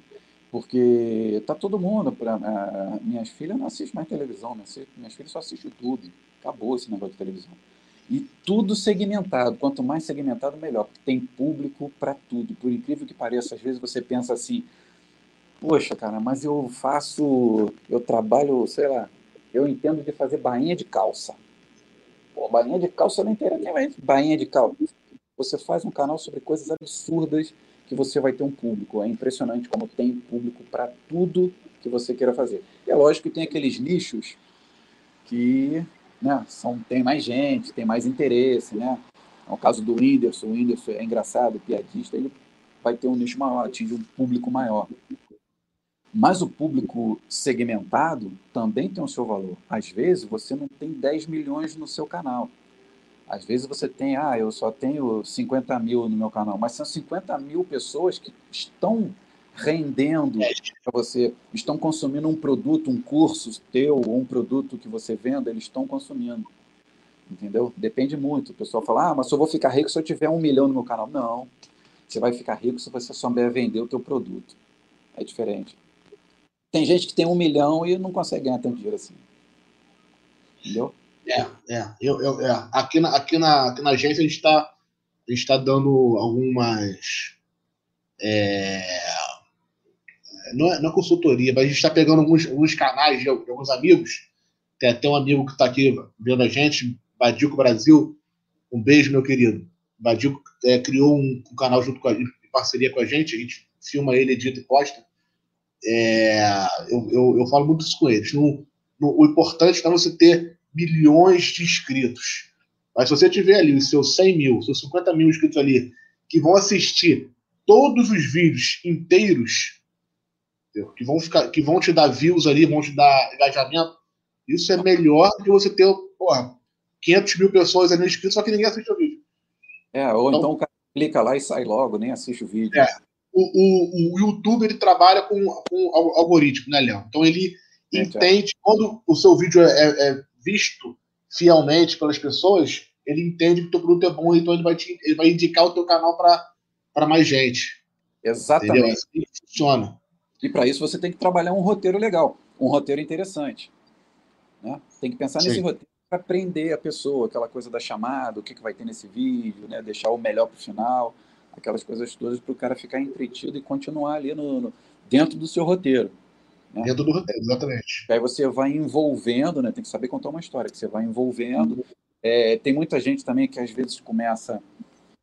[SPEAKER 2] Porque tá todo mundo. Pra, uh, minhas filhas não assistem mais televisão, minhas, minhas filhas só assistem YouTube. Acabou esse negócio de televisão. E tudo segmentado. Quanto mais segmentado, melhor. Porque tem público para tudo. Por incrível que pareça, às vezes você pensa assim: poxa, cara, mas eu faço, eu trabalho, sei lá, eu entendo de fazer bainha de calça. Pô, bainha de calça não entendo nem bainha de calça. Você faz um canal sobre coisas absurdas que você vai ter um público. É impressionante como tem público para tudo que você queira fazer. E é lógico que tem aqueles nichos que né, são, tem mais gente, tem mais interesse, né? É o caso do Whindersson, o Whindersson é engraçado, piadista, ele vai ter um nicho maior, atinge um público maior. Mas o público segmentado também tem o seu valor. Às vezes você não tem 10 milhões no seu canal. Às vezes você tem, ah, eu só tenho 50 mil no meu canal, mas são 50 mil pessoas que estão rendendo para você, estão consumindo um produto, um curso teu, ou um produto que você venda, eles estão consumindo. Entendeu? Depende muito. O pessoal fala, ah, mas só vou ficar rico se eu tiver um milhão no meu canal. Não. Você vai ficar rico se você souber vender o teu produto. É diferente. Tem gente que tem um milhão e não consegue ganhar tanto dinheiro assim. Entendeu?
[SPEAKER 1] É, é. Eu, eu, é. Aqui, na, aqui, na, aqui na agência a gente está tá dando algumas. É, não, é, não é consultoria, mas a gente está pegando alguns, alguns canais de, alguns amigos. Tem até um amigo que está aqui vendo a gente, Badico Brasil. Um beijo, meu querido. Badico é, criou um, um, canal junto com a, em parceria com a gente. A gente filma ele, edita e posta. É, eu, eu, eu, falo muito isso com eles. No, no, o importante é você ter milhões de inscritos. Mas se você tiver ali os seus 100 mil, seus 50 mil inscritos ali, que vão assistir todos os vídeos inteiros, que vão, ficar, que vão te dar views ali, vão te dar engajamento, isso é melhor do que você ter porra, 500 mil pessoas ali inscritas, só que ninguém assiste o vídeo.
[SPEAKER 2] É, ou então, então o cara clica lá e sai logo, nem assiste o vídeo.
[SPEAKER 1] É, o, o, o YouTube ele trabalha com, com algoritmo, né, Léo? Então ele é, entende, quando o seu vídeo é, é, é, visto fielmente pelas pessoas, ele entende que o teu produto é bom, então ele vai, te, ele vai indicar o teu canal para mais gente.
[SPEAKER 2] Exatamente. Entendeu?
[SPEAKER 1] Assim funciona.
[SPEAKER 2] E para isso você tem que trabalhar um roteiro legal, um roteiro interessante. Né? Tem que pensar Sim. nesse roteiro. para prender a pessoa, aquela coisa da chamada, o que, que vai ter nesse vídeo, né? deixar o melhor para o final, aquelas coisas todas para o cara ficar entretido e continuar ali no, no dentro do seu roteiro.
[SPEAKER 1] Né? Dentro do roteiro, exatamente.
[SPEAKER 2] Aí você vai envolvendo, né? tem que saber contar uma história, que você vai envolvendo. É, tem muita gente também que às vezes começa.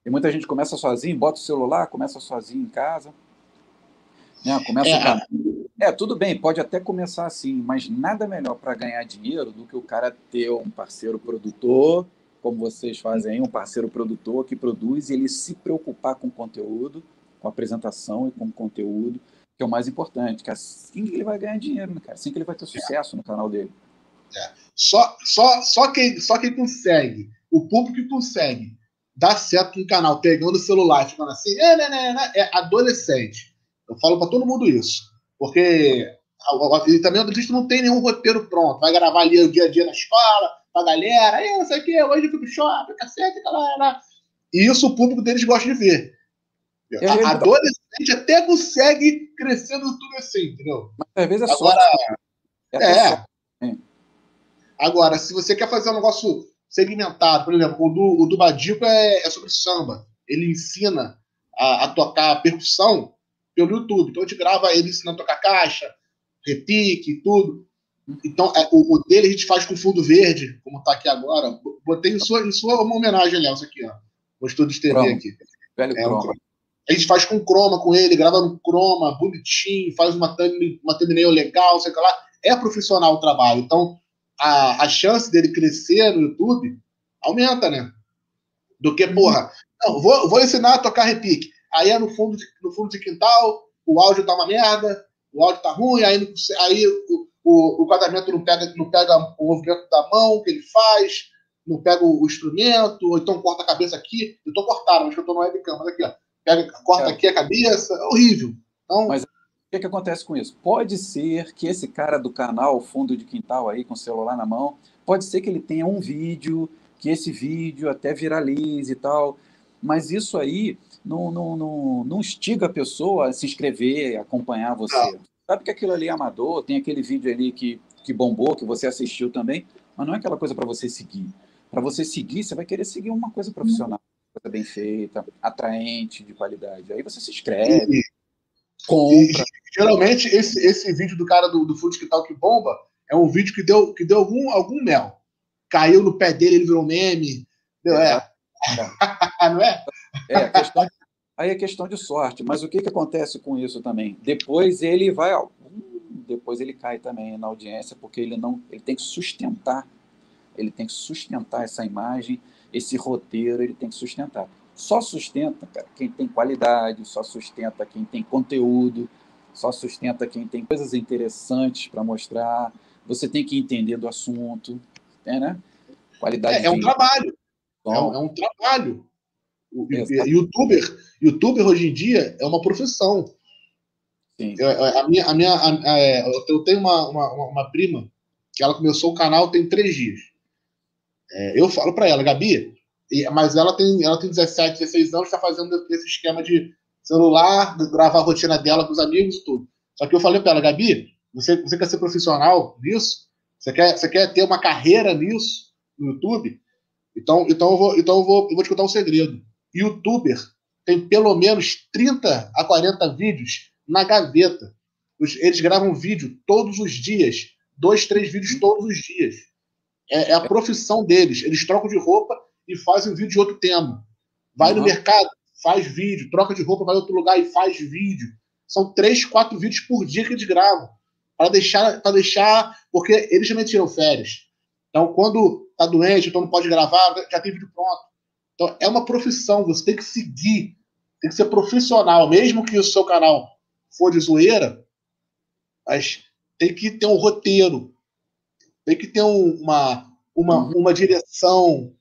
[SPEAKER 2] Tem muita gente começa sozinho, bota o celular, começa sozinho em casa. Né? Começa é. A... é, tudo bem, pode até começar assim, mas nada melhor para ganhar dinheiro do que o cara ter um parceiro produtor, como vocês fazem aí, um parceiro produtor que produz e ele se preocupar com o conteúdo, com a apresentação e com o conteúdo, que é o mais importante, que é assim que ele vai ganhar dinheiro, né, cara? Assim que ele vai ter sucesso é. no canal dele.
[SPEAKER 1] É. Só, só, só, quem, só quem consegue, o público que consegue dar certo no canal, pegando o celular, ficando assim, é, né, né, né, é adolescente. Eu falo para todo mundo isso. Porque e também o dentista não tem nenhum roteiro pronto. Vai gravar ali o dia a dia na escola, pra galera, aí não sei o que, hoje eu fui pro shopping, cacete, galera. E isso o público deles gosta de ver. É, a, adolescente até consegue crescer no YouTube assim, entendeu?
[SPEAKER 2] Mas às vezes é Agora,
[SPEAKER 1] só. É. é. Agora, se você quer fazer um negócio segmentado, por exemplo, o do, o do Badico é, é sobre samba. Ele ensina a, a tocar percussão pelo YouTube. Então a gente grava ele ensinando a tocar caixa, repique e tudo. Então, é, o, o, dele a gente faz com fundo verde, como está aqui agora. Botei em sua, em sua uma homenagem, Léo, isso aqui, ó. Estúdio de TV aqui.
[SPEAKER 2] Velho é, croma.
[SPEAKER 1] A gente faz com croma com ele, grava no croma, bonitinho, faz uma, thumb, uma thumbnail legal, sei lá. É profissional o trabalho. Então, a, a chance dele crescer no YouTube aumenta, né? Do que, porra, não, vou, vou ensinar a tocar repique. Aí é no fundo de, no fundo de quintal, o áudio tá uma merda, o áudio tá ruim, aí, aí o, o, o quadramento não pega, não pega o movimento da mão que ele faz, não pega o, o instrumento, ou então corta a cabeça aqui. Eu tô cortado, mas eu tô no webcam, mas aqui, ó. Pega, corta é. aqui a cabeça, é horrível. Então,
[SPEAKER 2] mas o que, que acontece com isso? Pode ser que esse cara do canal fundo de quintal aí, com o celular na mão, pode ser que ele tenha um vídeo, que esse vídeo até viralize e tal, mas isso aí não, não, não, não instiga a pessoa a se inscrever, a acompanhar você. Não. Sabe que aquilo ali é amador, tem aquele vídeo ali que, que bombou, que você assistiu também, mas não é aquela coisa para você seguir. Para você seguir, você vai querer seguir uma coisa profissional, coisa bem feita, atraente, de qualidade. Aí você se inscreve, e, compra. E,
[SPEAKER 1] geralmente, esse, esse vídeo do cara do, do Food que tal que bomba é um vídeo que deu, que deu algum, algum mel. Caiu no pé dele, ele virou meme. Deu, é. é. não é?
[SPEAKER 2] É, questão, aí é questão de sorte. Mas o que, que acontece com isso também? Depois ele vai, ó, depois ele cai também na audiência, porque ele não, ele tem que sustentar, ele tem que sustentar essa imagem, esse roteiro, ele tem que sustentar. Só sustenta, cara, quem tem qualidade, só sustenta quem tem conteúdo, só sustenta quem tem coisas interessantes para mostrar. Você tem que entender do assunto, né?
[SPEAKER 1] Qualidade. É, é um trabalho. É um, é um trabalho. O, youtuber, youtuber hoje em dia é uma profissão. Sim. Eu, a minha, a minha, a, a, é, eu tenho uma, uma, uma, prima que ela começou o canal tem três dias. É, eu falo para ela, Gabi, mas ela tem, ela tem 17, 16 anos, está fazendo esse esquema de celular, gravar a rotina dela com os amigos e tudo. Só que eu falei para ela, Gabi, você, você quer ser profissional nisso? Você quer, você quer ter uma carreira nisso no YouTube? Então, então, eu, vou, então eu, vou, eu vou te contar um segredo youtuber tem pelo menos 30 a 40 vídeos na gaveta. Eles gravam vídeo todos os dias, dois, três vídeos uhum. todos os dias. É, é a profissão deles. Eles trocam de roupa e fazem um vídeo de outro tema. Vai uhum. no mercado, faz vídeo, troca de roupa, vai a outro lugar e faz vídeo. São três, quatro vídeos por dia que eles gravam. Para deixar, para deixar. Porque eles também tiram férias. Então, quando tá doente, então não pode gravar, já tem vídeo pronto. Então, é uma profissão, você tem que seguir, tem que ser profissional, mesmo que o seu canal for de zoeira, mas tem que ter um roteiro, tem que ter uma, uma, uhum. uma direção,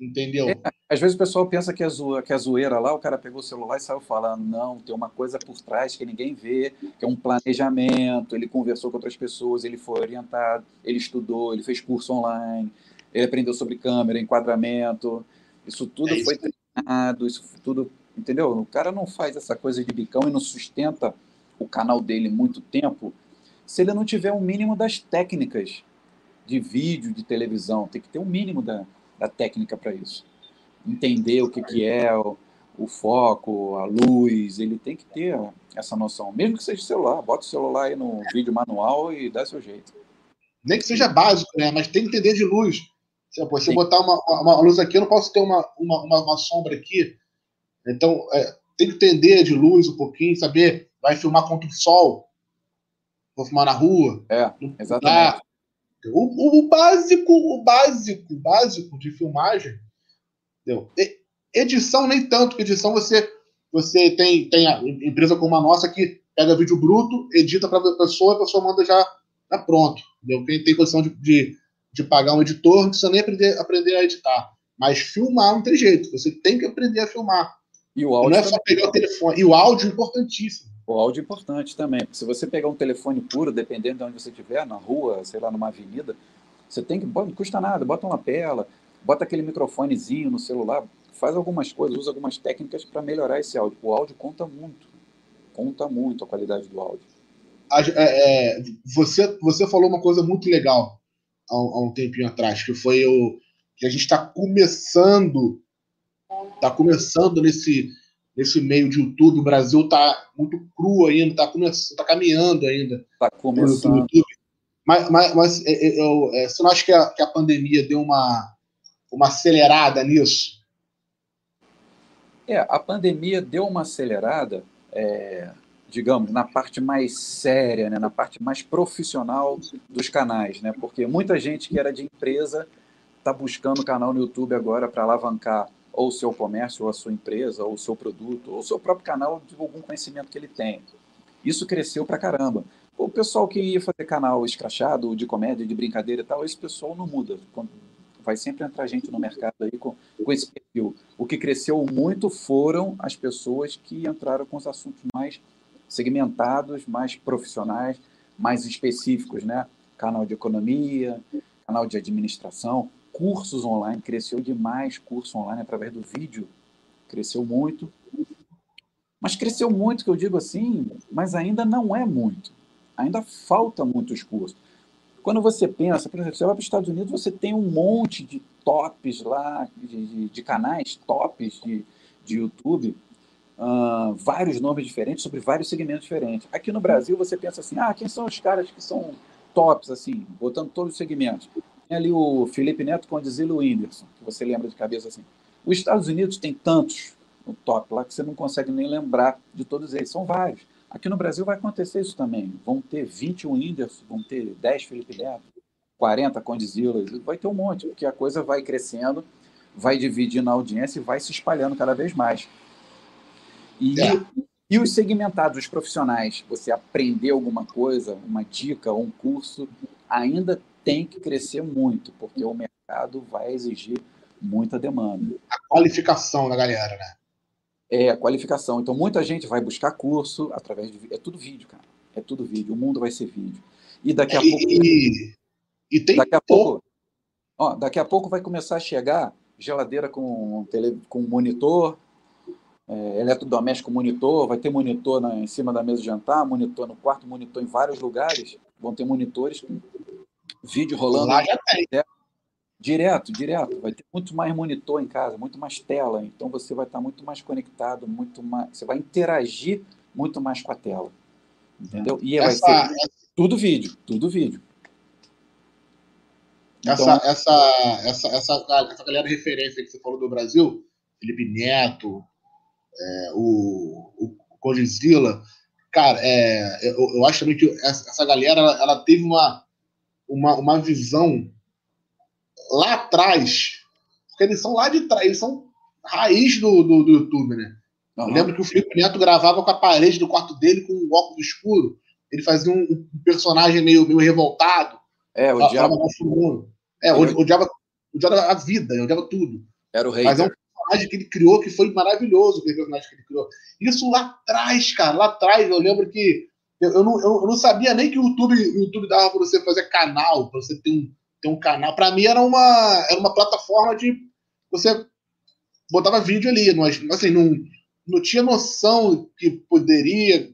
[SPEAKER 1] entendeu? É,
[SPEAKER 2] às vezes o pessoal pensa que é, zoeira, que é zoeira lá, o cara pegou o celular e saiu falando, não, tem uma coisa por trás que ninguém vê, que é um planejamento, ele conversou com outras pessoas, ele foi orientado, ele estudou, ele fez curso online, ele aprendeu sobre câmera, enquadramento, isso tudo é foi treinado, isso tudo, entendeu? O cara não faz essa coisa de bicão e não sustenta o canal dele muito tempo se ele não tiver o um mínimo das técnicas de vídeo, de televisão. Tem que ter um mínimo da, da técnica para isso. Entender o que, que é o, o, foco, a luz, ele tem que ter essa noção. Mesmo que seja celular, bota o celular aí no vídeo manual e dá seu jeito.
[SPEAKER 1] Nem que seja básico, né? Mas tem que entender de luz. Se eu, se eu botar uma, uma, luz aqui, eu não posso ter uma, uma, uma, uma sombra aqui. Então, é, tem que entender de luz um pouquinho, saber, vai filmar contra o sol, vou filmar na rua.
[SPEAKER 2] É, exatamente.
[SPEAKER 1] O, o, básico, o básico, o básico de filmagem. Entendeu? Edição nem tanto, porque edição você você tem, tem a empresa como a nossa que pega vídeo bruto, edita para a pessoa, a pessoa manda já, já pronto. Entendeu? Quem tem condição de, de, de, pagar um editor, não precisa nem aprender, aprender a editar. Mas filmar não tem jeito, você tem que aprender a filmar.
[SPEAKER 2] E o áudio
[SPEAKER 1] não é só pegar o telefone. E o áudio é importantíssimo.
[SPEAKER 2] O áudio é importante também. Se você pegar um telefone puro, dependendo de onde você estiver, na rua, sei lá, numa avenida, você tem que. Não custa nada, bota uma lapela, bota aquele microfonezinho no celular, faz algumas coisas, usa algumas técnicas para melhorar esse áudio. O áudio conta muito. Conta muito a qualidade do áudio.
[SPEAKER 1] É, é, você, você falou uma coisa muito legal há, há um tempinho atrás, que foi o que a gente está começando, está começando nesse, nesse meio de YouTube. O Brasil está muito cru ainda, está começando, tá caminhando ainda.
[SPEAKER 2] Está começando.
[SPEAKER 1] Mas, mas, mas é, é, eu, é, você não acha que a, que a pandemia deu uma, uma acelerada nisso?
[SPEAKER 2] É, a pandemia deu uma acelerada, é, digamos, na parte mais séria, né, na parte mais profissional dos canais, né? Porque muita gente que era de empresa está buscando canal no YouTube agora para alavancar ou o seu comércio, ou a sua empresa, ou o seu produto, ou o seu próprio canal de algum conhecimento que ele tem. Isso cresceu para caramba. O pessoal que ia fazer canal escrachado, de comédia, de brincadeira e tal, esse pessoal não muda vai sempre entrar gente no mercado aí com, com esse perfil. O que cresceu muito foram as pessoas que entraram com os assuntos mais segmentados, mais profissionais, mais específicos, né? Canal de economia, canal de administração, cursos online, cresceu demais curso online através do vídeo, cresceu muito. Mas cresceu muito, que eu digo assim, mas ainda não é muito. Ainda falta muitos cursos. Quando você pensa, por exemplo, você vai para os Estados Unidos, você tem um monte de tops lá, de, de, de canais tops de, de YouTube, uh, vários nomes diferentes sobre vários segmentos diferentes. Aqui no Brasil, você pensa assim, ah, quem são os caras que são tops, assim, botando todos os segmentos? Tem ali o Felipe Neto com o Dizilo Whindersson, que você lembra de cabeça assim. Os Estados Unidos tem tantos no top lá que você não consegue nem lembrar de todos eles, são vários. Aqui no Brasil vai acontecer isso também. Vão ter 21 Whindersson, vão ter 10 Felipe Neto, 40 Condizila, vai ter um monte, porque a coisa vai crescendo, vai dividindo a audiência e vai se espalhando cada vez mais. E, é. e os segmentados, os profissionais, você aprender alguma coisa, uma dica ou um curso, ainda tem que crescer muito, porque o mercado vai exigir muita demanda.
[SPEAKER 1] A qualificação da galera, né?
[SPEAKER 2] é a qualificação. Então, muita gente vai buscar curso através de. É tudo vídeo, cara. É tudo vídeo. O mundo vai ser vídeo. E daqui a e, pouco.
[SPEAKER 1] E, e tem
[SPEAKER 2] daqui a pouco. Ó, daqui a pouco vai começar a chegar geladeira com, tele, com monitor, é, eletrodoméstico monitor, vai ter monitor na, em cima da mesa de jantar, monitor no quarto, monitor em vários lugares. Vão ter monitores com vídeo rolando.
[SPEAKER 1] Lá já tem.
[SPEAKER 2] Direto, direto. Vai ter muito mais monitor em casa, muito mais tela. Então você vai estar muito mais conectado, muito mais. Você vai interagir muito mais com a tela. Entendeu? E essa, vai ser tudo vídeo, tudo vídeo.
[SPEAKER 1] Então, essa, essa, essa, essa, essa galera de referência que você falou do Brasil, Felipe Neto, é, o, o Condizila, cara, é, eu, eu, acho também que essa, essa galera ela, ela teve uma, uma, uma visão lá atrás, porque eles são lá de trás, eles são raiz do, do, do YouTube, né? Uhum. Eu lembro que o Felipe Neto gravava com a parede do quarto dele com um óculos escuro. Ele fazia um, um personagem meio, meio revoltado.
[SPEAKER 2] É, o diabo.
[SPEAKER 1] É, o, odiava, odiava a vida, odiava tudo.
[SPEAKER 2] Era o rei.
[SPEAKER 1] Mas é um personagem que ele criou que foi maravilhoso, aquele personagem que ele criou. Isso lá atrás, cara, lá atrás, eu lembro que eu, eu, não, eu, eu não sabia nem que o YouTube, o YouTube dava para você fazer canal, para você ter um, ter um canal. Para mim era uma, era uma plataforma de você botava vídeo ali, mas assim, não, não tinha noção que poderia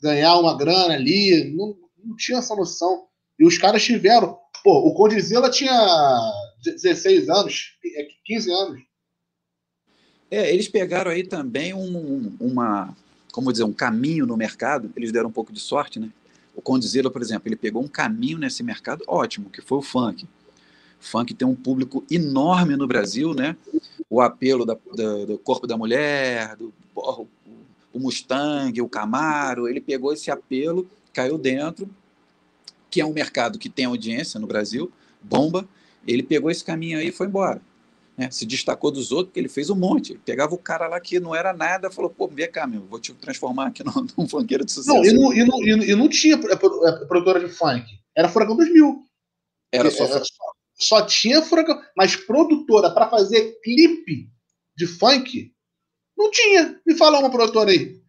[SPEAKER 1] ganhar uma grana ali, não, não tinha essa noção. E os caras tiveram. pô, o Condizila tinha 16 anos, 15 é, anos.
[SPEAKER 2] É, eles pegaram aí também um, uma, como dizer, um caminho no mercado, eles deram um pouco de sorte, né? O Condizila, por exemplo, ele pegou um caminho nesse mercado ótimo, que foi o funk. O funk tem um público enorme no Brasil, né? O apelo da, da, do corpo da mulher, do, o, o Mustang, o Camaro, ele pegou esse apelo, caiu dentro, que é um mercado que tem audiência no Brasil, bomba, ele pegou esse caminho aí e foi embora. Né? Se destacou dos outros porque ele fez um monte. Ele pegava o cara lá que não era nada falou, pô, vem cá, meu, vou te transformar aqui num, num funkeiro de sucesso.
[SPEAKER 1] Não, e não, e não, e não tinha produtora de funk. Era Furacão 2000.
[SPEAKER 2] Era só,
[SPEAKER 1] era só, só tinha Furacão. Mas produtora para fazer clipe de funk, não tinha. Me fala uma produtora aí.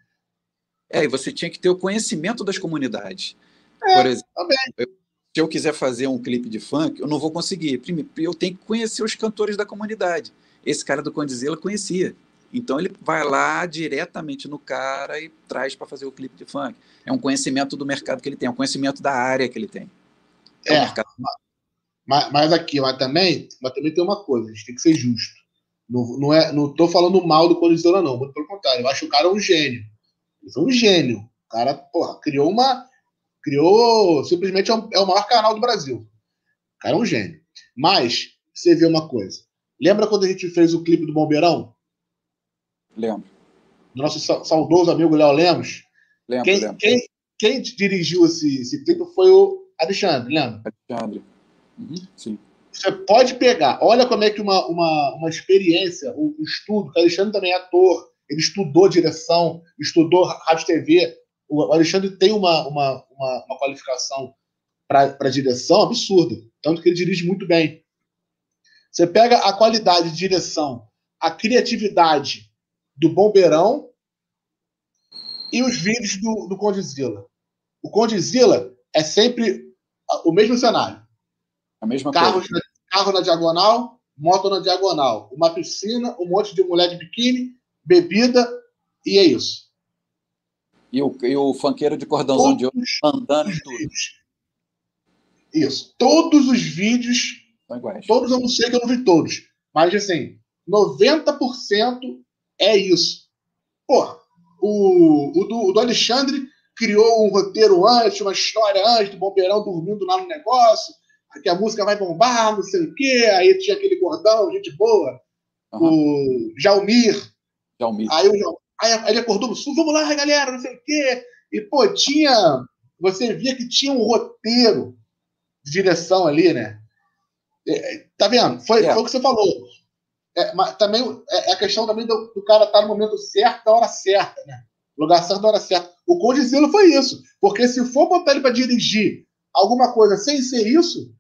[SPEAKER 2] É, e você tinha que ter o conhecimento das comunidades. É, Por exemplo, eu, se eu quiser fazer um clipe de funk, eu não vou conseguir. Primeiro, eu tenho que conhecer os cantores da comunidade. Esse cara do Condizila conhecia. Então ele vai lá diretamente no cara e traz para fazer o clipe de funk. É um conhecimento do mercado que ele tem, é um conhecimento da área que ele tem.
[SPEAKER 1] É, é mercado... mas, mas, aqui, mas também, mas também tem uma coisa, a gente tem que ser justo. Não, não, é, não tô falando mal do Condizila, não, muito pelo contrário. Eu acho o cara um gênio. Ele foi um gênio. O cara, porra, criou uma, Criou, simplesmente é, é o maior canal do Brasil. O cara é um gênio. Mas, você vê uma coisa. Lembra quando a gente fez o clipe do Bombeirão?
[SPEAKER 2] Lembro.
[SPEAKER 1] Do nosso saudoso amigo Léo Lemos?
[SPEAKER 2] Lembro,
[SPEAKER 1] quem,
[SPEAKER 2] lembro.
[SPEAKER 1] Quem, quem dirigiu esse, esse clipe foi o Alexandre, lembra?
[SPEAKER 2] Alexandre. Uhum, sim.
[SPEAKER 1] Você pode pegar, olha como é que uma, uma, uma experiência, o um, um estudo, o Alexandre também é ator, ele estudou direção, estudou rádio TV, o Alexandre tem uma, uma, uma, uma qualificação para direção absurda, tanto que ele dirige muito bem. Você pega a qualidade de direção, a criatividade do Bombeirão e os vídeos do, do Condizila. O Condizila é sempre o mesmo cenário.
[SPEAKER 2] A mesma
[SPEAKER 1] Carros
[SPEAKER 2] coisa.
[SPEAKER 1] Na, carro na diagonal, moto na diagonal. Uma piscina, um monte de mulher de biquíni, bebida, e é isso.
[SPEAKER 2] E o, e o funkeiro de cordãozão todos de ouro andando e tudo.
[SPEAKER 1] Isso. Todos os vídeos.
[SPEAKER 2] São iguais.
[SPEAKER 1] Todos eu não sei que eu não vi todos. Mas assim, 90% é isso. Pô, o, o, do, o do Alexandre criou um roteiro antes, uma história antes do bombeirão dormindo lá no negócio, que a música vai bombar, não sei o quê. Aí tinha aquele gordão, gente boa, uhum. o Jalmir.
[SPEAKER 2] Jalmir.
[SPEAKER 1] Aí o, Aí ele acordou no sul, vamos lá, galera, não sei o quê. E, pô, tinha. Você via que tinha um roteiro de direção ali, né? É, tá vendo? Foi, é. foi o que você falou. É, mas também é, é a questão também do, do cara estar tá no momento certo, na hora certa, né? Lugar certo, na hora certa. O Condizilo foi isso. Porque se for botar ele para dirigir alguma coisa sem ser isso,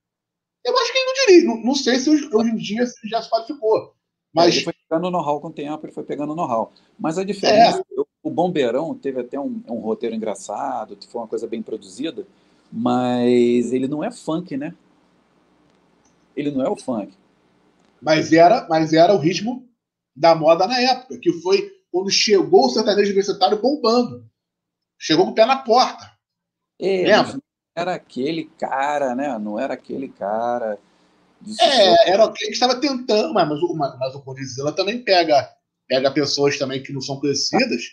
[SPEAKER 1] eu acho que ele não dirige. Não, não sei se hoje, hoje em dia já se qualificou. Mas...
[SPEAKER 2] Ele foi pegando know-how com o tempo, ele foi pegando know-how. Mas a diferença, é. o Bombeirão teve até um, um, roteiro engraçado, foi uma coisa bem produzida, mas ele não é funk, né? Ele não é o funk.
[SPEAKER 1] Mas era, mas era o ritmo da moda na época, que foi quando chegou o sertanejo universitário bombando. Chegou com o pé na porta.
[SPEAKER 2] É, Lembra? Era aquele cara, né? Não era aquele cara
[SPEAKER 1] é, era alguém que estava tentando, mas, mas, mas, mas o Condizila também pega, pega pessoas também que não são conhecidas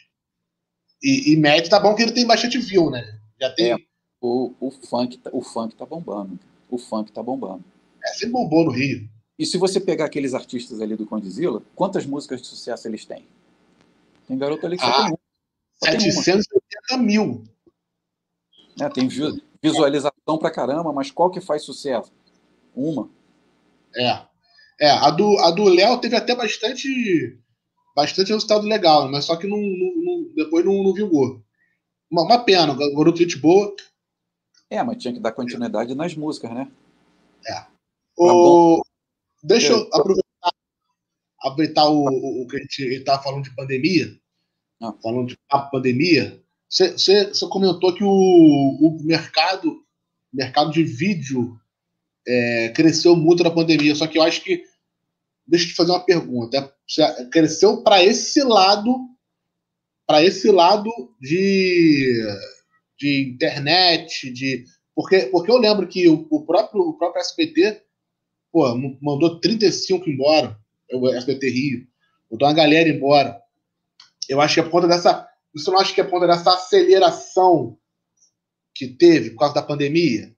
[SPEAKER 1] e, e mete, tá bom que ele tem bastante view, né? Já tem. É,
[SPEAKER 2] o, o, funk, tá, o funk tá bombando. O funk tá bombando.
[SPEAKER 1] É, sempre bombou no Rio.
[SPEAKER 2] E se você pegar aqueles artistas ali do Condizila, quantas músicas de sucesso eles têm? Tem garoto ali que
[SPEAKER 1] ah, só tem uma. 780 mil.
[SPEAKER 2] É, tem visualização pra caramba, mas qual que faz sucesso? Uma.
[SPEAKER 1] É. É, a do a do Léo teve até bastante bastante resultado legal, mas só que não, não, não depois não, não vingou. Uma, uma pena, o garoto gente boa.
[SPEAKER 2] É, mas tinha que dar continuidade nas músicas, né?
[SPEAKER 1] É. O... Deixa eu aproveitar, aproveitar o, o, que a gente estava falando de pandemia. Ah. Falando de pandemia. Você comentou que o, o mercado, mercado de vídeo é, cresceu muito na pandemia. Só que eu acho que. Deixa eu te fazer uma pergunta. Cresceu para esse lado, para esse lado de, de internet, de Porque, porque eu lembro que o, o próprio, o próprio SBT pô, mandou 35 embora, o SBT Rio, botou uma galera embora. Eu acho que é por conta dessa. Isso não acho que é por conta dessa aceleração que teve por causa da pandemia?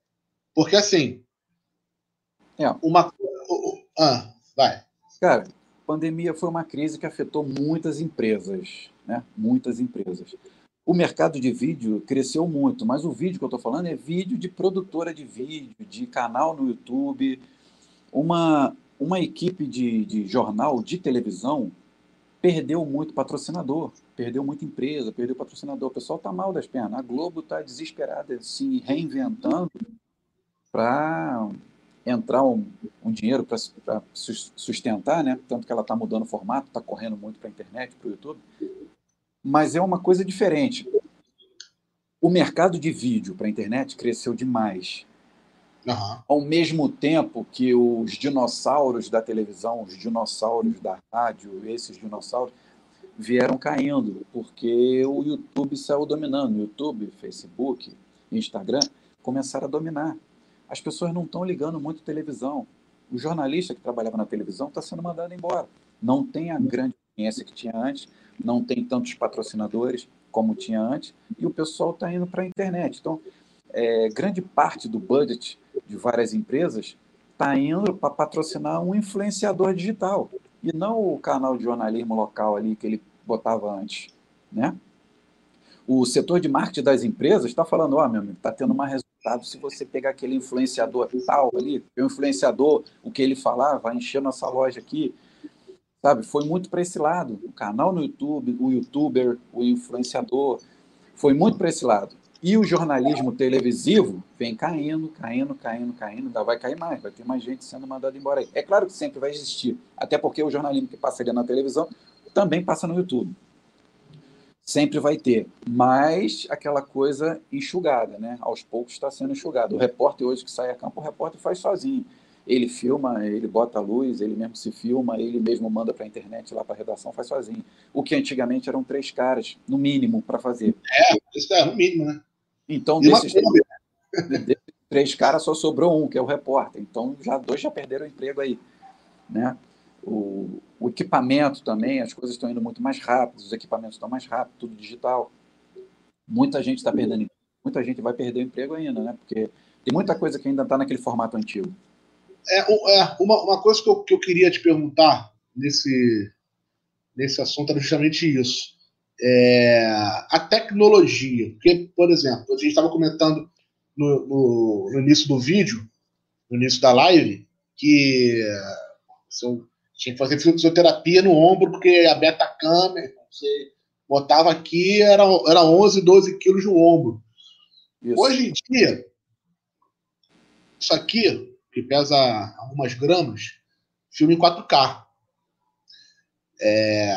[SPEAKER 1] Porque assim. É. Uma. Ah, vai.
[SPEAKER 2] Cara, pandemia foi uma crise que afetou muitas empresas, né? Muitas empresas. O mercado de vídeo cresceu muito, mas o vídeo que eu estou falando é vídeo de produtora de vídeo, de canal no YouTube. Uma, uma equipe de, de jornal, de televisão, perdeu muito patrocinador, perdeu muita empresa, perdeu patrocinador. O pessoal está mal das pernas. A Globo está desesperada, se reinventando para entrar um, um dinheiro para sustentar, né? Tanto que ela está mudando o formato, está correndo muito para a internet, para o YouTube mas é uma coisa diferente. O mercado de vídeo para a internet cresceu demais. Uhum. Ao mesmo tempo que os dinossauros da televisão, os dinossauros da rádio, esses dinossauros, vieram caindo, porque o YouTube saiu dominando. YouTube, Facebook, Instagram começaram a dominar. As pessoas não estão ligando muito televisão. O jornalista que trabalhava na televisão está sendo mandado embora. Não tem a grande audiência que tinha antes não tem tantos patrocinadores como tinha antes, e o pessoal está indo para a internet. Então, é, grande parte do budget de várias empresas está indo para patrocinar um influenciador digital, e não o canal de jornalismo local ali que ele botava antes. Né? O setor de marketing das empresas está falando, ó, oh, meu amigo, está tendo mais resultado se você pegar aquele influenciador tal ali, o influenciador, o que ele falar, vai encher nossa loja aqui, sabe? Foi muito para esse lado. O canal no YouTube, o youtuber, o influenciador, foi muito para esse lado. E o jornalismo televisivo vem caindo, caindo, caindo, caindo, ainda vai cair mais, vai ter mais gente sendo mandada embora aí. É claro que sempre vai existir, até porque o jornalismo que passaria na televisão também passa no YouTube. Sempre vai ter, mas aquela coisa enxugada, né? Aos poucos está sendo enxugada. O repórter hoje que sai a campo, o repórter faz sozinho ele filma, ele bota a luz, ele mesmo se filma, ele mesmo manda para a internet lá para a redação, faz sozinho. O que antigamente eram três caras, no mínimo, para fazer.
[SPEAKER 1] É, isso é no mínimo, né?
[SPEAKER 2] Então, desses três, três caras, só sobrou um, que é o repórter. Então, já dois já perderam o emprego aí. Né? O, o equipamento também, as coisas estão indo muito mais rápido, os equipamentos estão mais rápidos, tudo digital. Muita gente está perdendo muita gente vai perder emprego ainda, né? Porque tem muita coisa que ainda está naquele formato antigo.
[SPEAKER 1] É, é uma, uma coisa que eu, que eu queria te perguntar nesse, nesse assunto era justamente isso. É, a tecnologia. Porque, por exemplo, a gente estava comentando no, no, no, início do vídeo, no início da live, que eu tinha que fazer fisioterapia no ombro, porque a beta câmera, você botava aqui, era, era 11, 12 quilos no ombro. Isso. Hoje em dia, isso aqui que pesa algumas gramas, filme em 4K. É,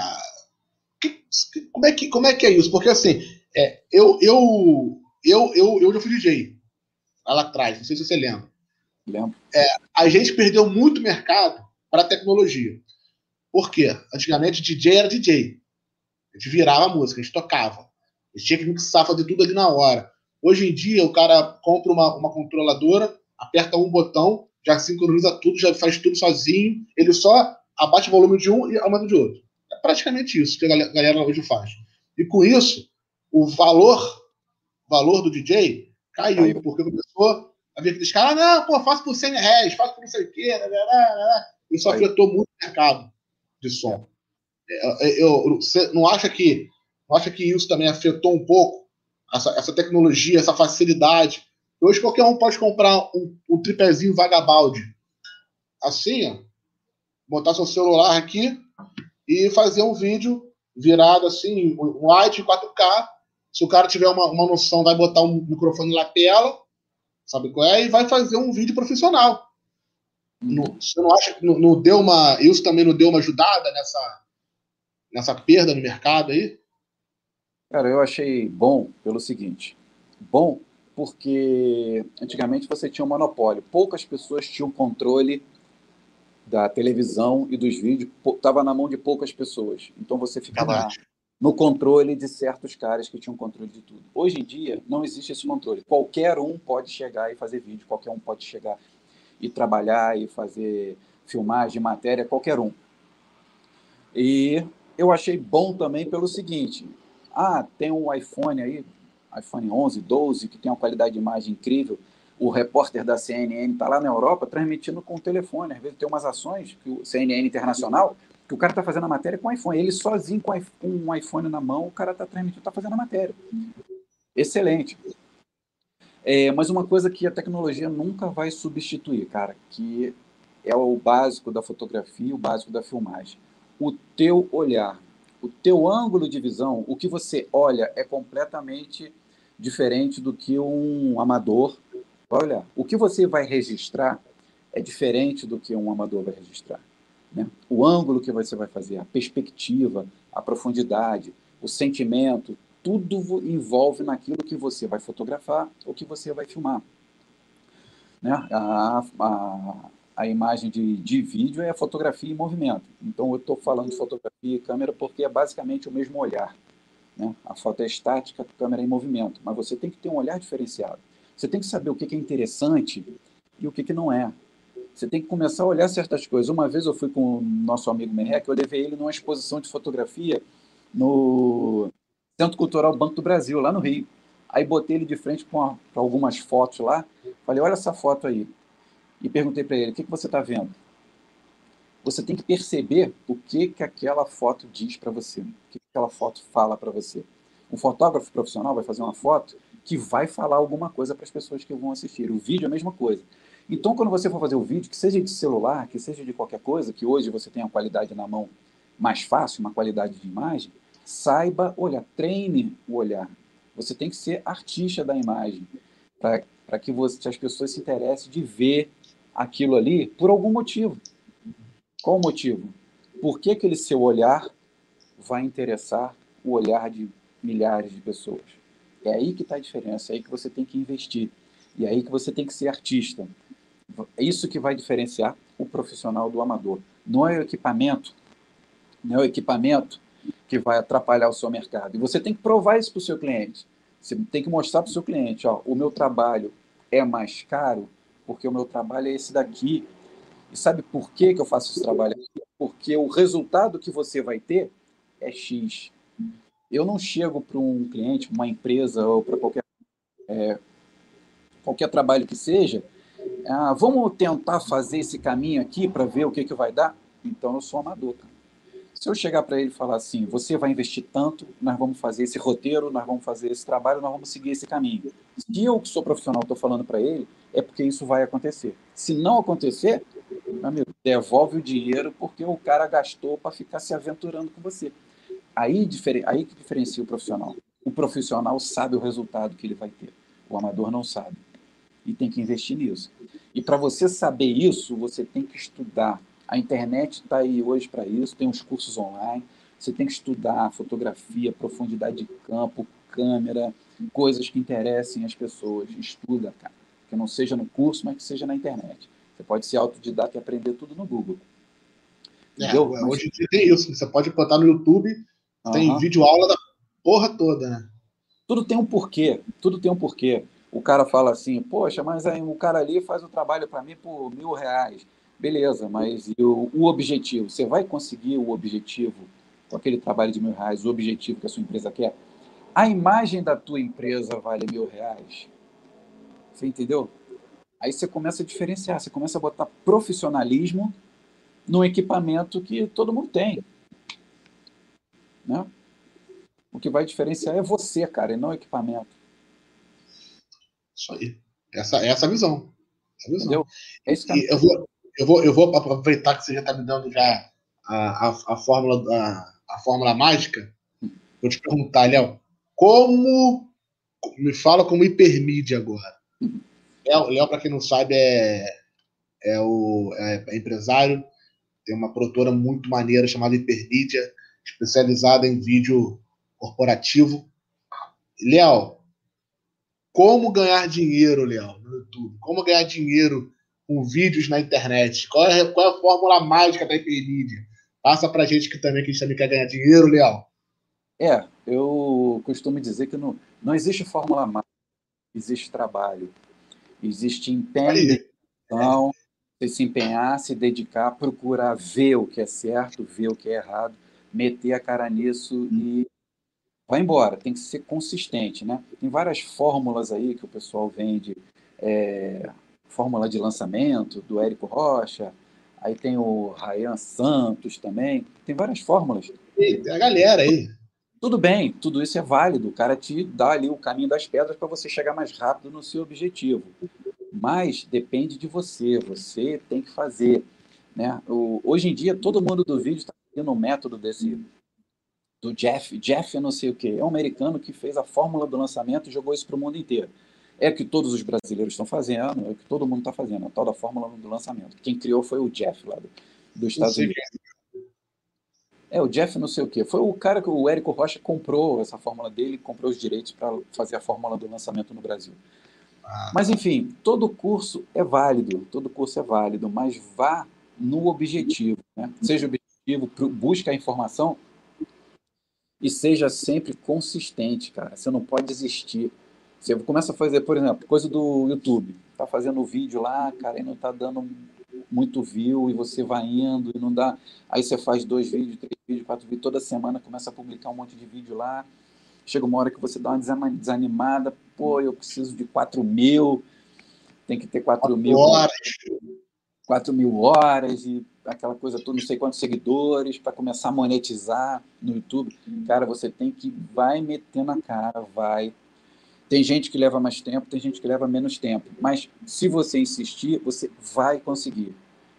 [SPEAKER 1] que, como, é que, como é que é isso? Porque assim, é, eu, eu, eu, eu, eu já fui DJ lá atrás, não sei se você lembra.
[SPEAKER 2] Lembro.
[SPEAKER 1] É, a gente perdeu muito mercado para tecnologia. Por quê? Antigamente DJ era DJ. A gente virava a música, a gente tocava. A gente tinha que mixar, fazer tudo ali na hora. Hoje em dia, o cara compra uma, uma controladora, aperta um botão, já sincroniza tudo, já faz tudo sozinho, ele só abate o volume de um e aumenta de outro. É praticamente isso que a galera hoje faz. E com isso, o valor, valor do DJ caiu, caiu. porque começou a ver aqueles caras, ah, não, pô, faço por 100 reais, faço por não sei o quê, né, né, né, isso afetou muito o mercado de som. É, é, eu, você não acha que não acha que isso também afetou um pouco essa, essa tecnologia, essa facilidade Hoje qualquer um pode comprar um, um tripézinho vagabalde. Assim, ó, botar seu celular aqui e fazer um vídeo virado assim, um wide 4K. Se o cara tiver uma, uma noção, vai botar um microfone na tela, sabe qual é? E vai fazer um vídeo profissional. Uhum. você não acha que não, não, deu uma. Isso também não deu uma ajudada nessa, nessa perda no mercado aí?
[SPEAKER 2] Cara, eu achei bom pelo seguinte. Bom porque antigamente você tinha um monopólio. Poucas pessoas tinham controle da televisão e dos vídeos, estava na mão de poucas pessoas. Então você ficava no controle de certos caras que tinham controle de tudo. Hoje em dia, não existe esse controle. Qualquer um pode chegar e fazer vídeo, qualquer um pode chegar e trabalhar e fazer filmagem, matéria, qualquer um. E eu achei bom também pelo seguinte: ah, tem um iPhone aí, iPhone 11, 12, que tem uma qualidade de imagem incrível. O repórter da CNN está lá na Europa transmitindo com o telefone. Às vezes tem umas ações, que o CNN Internacional, que o cara está fazendo a matéria com o iPhone. Ele sozinho com um iPhone na mão, o cara está transmitindo, está fazendo a matéria. Excelente. É, mas uma coisa que a tecnologia nunca vai substituir, cara, que é o básico da fotografia, o básico da filmagem. O teu olhar, o teu ângulo de visão, o que você olha é completamente diferente do que um amador vai olhar. O que você vai registrar é diferente do que um amador vai registrar. Né? O ângulo que você vai fazer, a perspectiva, a profundidade, o sentimento, tudo envolve naquilo que você vai fotografar ou que você vai filmar. Né? A, a, a imagem de, de vídeo é a fotografia em movimento. Então, eu estou falando de fotografia e câmera porque é basicamente o mesmo olhar. Né? A foto é estática, a câmera é em movimento. Mas você tem que ter um olhar diferenciado. Você tem que saber o que é interessante e o que não é. Você tem que começar a olhar certas coisas. Uma vez eu fui com o nosso amigo Merrec, eu levei ele numa exposição de fotografia no Centro Cultural Banco do Brasil, lá no Rio. Aí botei ele de frente para algumas fotos lá. Falei, olha essa foto aí e perguntei para ele: o que, que você está vendo? Você tem que perceber o que, que aquela foto diz para você, o que, que aquela foto fala para você. Um fotógrafo profissional vai fazer uma foto que vai falar alguma coisa para as pessoas que vão assistir. O vídeo é a mesma coisa. Então, quando você for fazer o vídeo, que seja de celular, que seja de qualquer coisa, que hoje você tem a qualidade na mão mais fácil, uma qualidade de imagem, saiba olhar, treine o olhar. Você tem que ser artista da imagem, para que você, as pessoas se interessem de ver aquilo ali por algum motivo. Qual o motivo? Por que aquele seu olhar vai interessar o olhar de milhares de pessoas? É aí que está a diferença, é aí que você tem que investir. E é aí que você tem que ser artista. É isso que vai diferenciar o profissional do amador. Não é o equipamento, não é o equipamento que vai atrapalhar o seu mercado. E você tem que provar isso para o seu cliente. Você tem que mostrar para o seu cliente, ó, o meu trabalho é mais caro porque o meu trabalho é esse daqui. E sabe por que, que eu faço esse trabalho? Porque o resultado que você vai ter é X. Eu não chego para um cliente, uma empresa ou para qualquer, é, qualquer trabalho que seja, ah, vamos tentar fazer esse caminho aqui para ver o que, que vai dar? Então eu sou amador. Cara. Se eu chegar para ele e falar assim, você vai investir tanto, nós vamos fazer esse roteiro, nós vamos fazer esse trabalho, nós vamos seguir esse caminho. Se eu, que sou profissional, estou falando para ele, é porque isso vai acontecer. Se não acontecer, meu amigo, devolve o dinheiro porque o cara gastou para ficar se aventurando com você. Aí, aí que diferencia o profissional. O profissional sabe o resultado que ele vai ter. O amador não sabe. E tem que investir nisso. E para você saber isso, você tem que estudar a internet está aí hoje para isso, tem os cursos online. Você tem que estudar fotografia, profundidade de campo, câmera, coisas que interessem as pessoas. Estuda, cara. Que não seja no curso, mas que seja na internet. Você pode ser autodidata e aprender tudo no Google.
[SPEAKER 1] É, hoje em dia tem isso. Você pode botar no YouTube, uhum. tem vídeo aula da porra toda, né?
[SPEAKER 2] Tudo tem um porquê. Tudo tem um porquê. O cara fala assim, poxa, mas aí o cara ali faz o trabalho para mim por mil reais. Beleza, mas e o, o objetivo? Você vai conseguir o objetivo com aquele trabalho de mil reais, o objetivo que a sua empresa quer? A imagem da tua empresa vale mil reais. Você entendeu? Aí você começa a diferenciar, você começa a botar profissionalismo no equipamento que todo mundo tem. Né? O que vai diferenciar é você, cara, e não o equipamento.
[SPEAKER 1] Isso aí. Essa, essa é a visão. Essa visão. Entendeu? É isso que eu vou, eu vou, eu vou aproveitar que você já está me dando já a, a, a fórmula a, a fórmula mágica. Vou te perguntar, Léo, como me fala como hipermídia agora. Léo, para quem não sabe, é, é o é empresário, tem uma produtora muito maneira chamada Hipermídia, especializada em vídeo corporativo. Léo, como ganhar dinheiro, Léo, no YouTube? Como ganhar dinheiro com vídeos na internet? Qual é, qual é a fórmula mágica da hipermídia? Passa pra gente que também, que a gente também quer ganhar dinheiro, Léo.
[SPEAKER 2] É, eu costumo dizer que não, não existe fórmula mágica, existe trabalho, existe empenho, então, você se empenhar, se dedicar, procurar ver o que é certo, ver o que é errado, meter a cara nisso e vai embora. Tem que ser consistente, né? Tem várias fórmulas aí que o pessoal vende, é, fórmula de lançamento do Érico Rocha, aí tem o Ryan Santos também, tem várias fórmulas.
[SPEAKER 1] tem a galera aí.
[SPEAKER 2] Tudo bem, tudo isso é válido. O cara te dá ali o caminho das pedras para você chegar mais rápido no seu objetivo. Mas depende de você, você tem que fazer. Né? O, hoje em dia, todo mundo do vídeo está seguindo um método desse do Jeff. Jeff, não sei o que, é um americano que fez a fórmula do lançamento e jogou isso para o mundo inteiro. É o que todos os brasileiros estão fazendo, é o que todo mundo está fazendo, a tal da fórmula do lançamento. Quem criou foi o Jeff lá do, dos Estados Unidos. É, o Jeff não sei o quê. Foi o cara que o Érico Rocha comprou essa fórmula dele, comprou os direitos para fazer a fórmula do lançamento no Brasil. Ah. Mas, enfim, todo curso é válido, todo curso é válido, mas vá no objetivo. Né? Seja objetivo, busque a informação e seja sempre consistente, cara. Você não pode desistir. Você começa a fazer, por exemplo, coisa do YouTube. Tá fazendo vídeo lá, cara, e não tá dando muito view e você vai indo e não dá. Aí você faz dois vídeos, três vídeos, quatro vídeos, toda semana começa a publicar um monte de vídeo lá. Chega uma hora que você dá uma desanimada, pô, eu preciso de 4 mil, tem que ter 4 mil horas. 4 mil horas e aquela coisa toda, não sei quantos seguidores, para começar a monetizar no YouTube. Cara, você tem que vai metendo a cara, vai. Tem gente que leva mais tempo, tem gente que leva menos tempo. Mas se você insistir, você vai conseguir.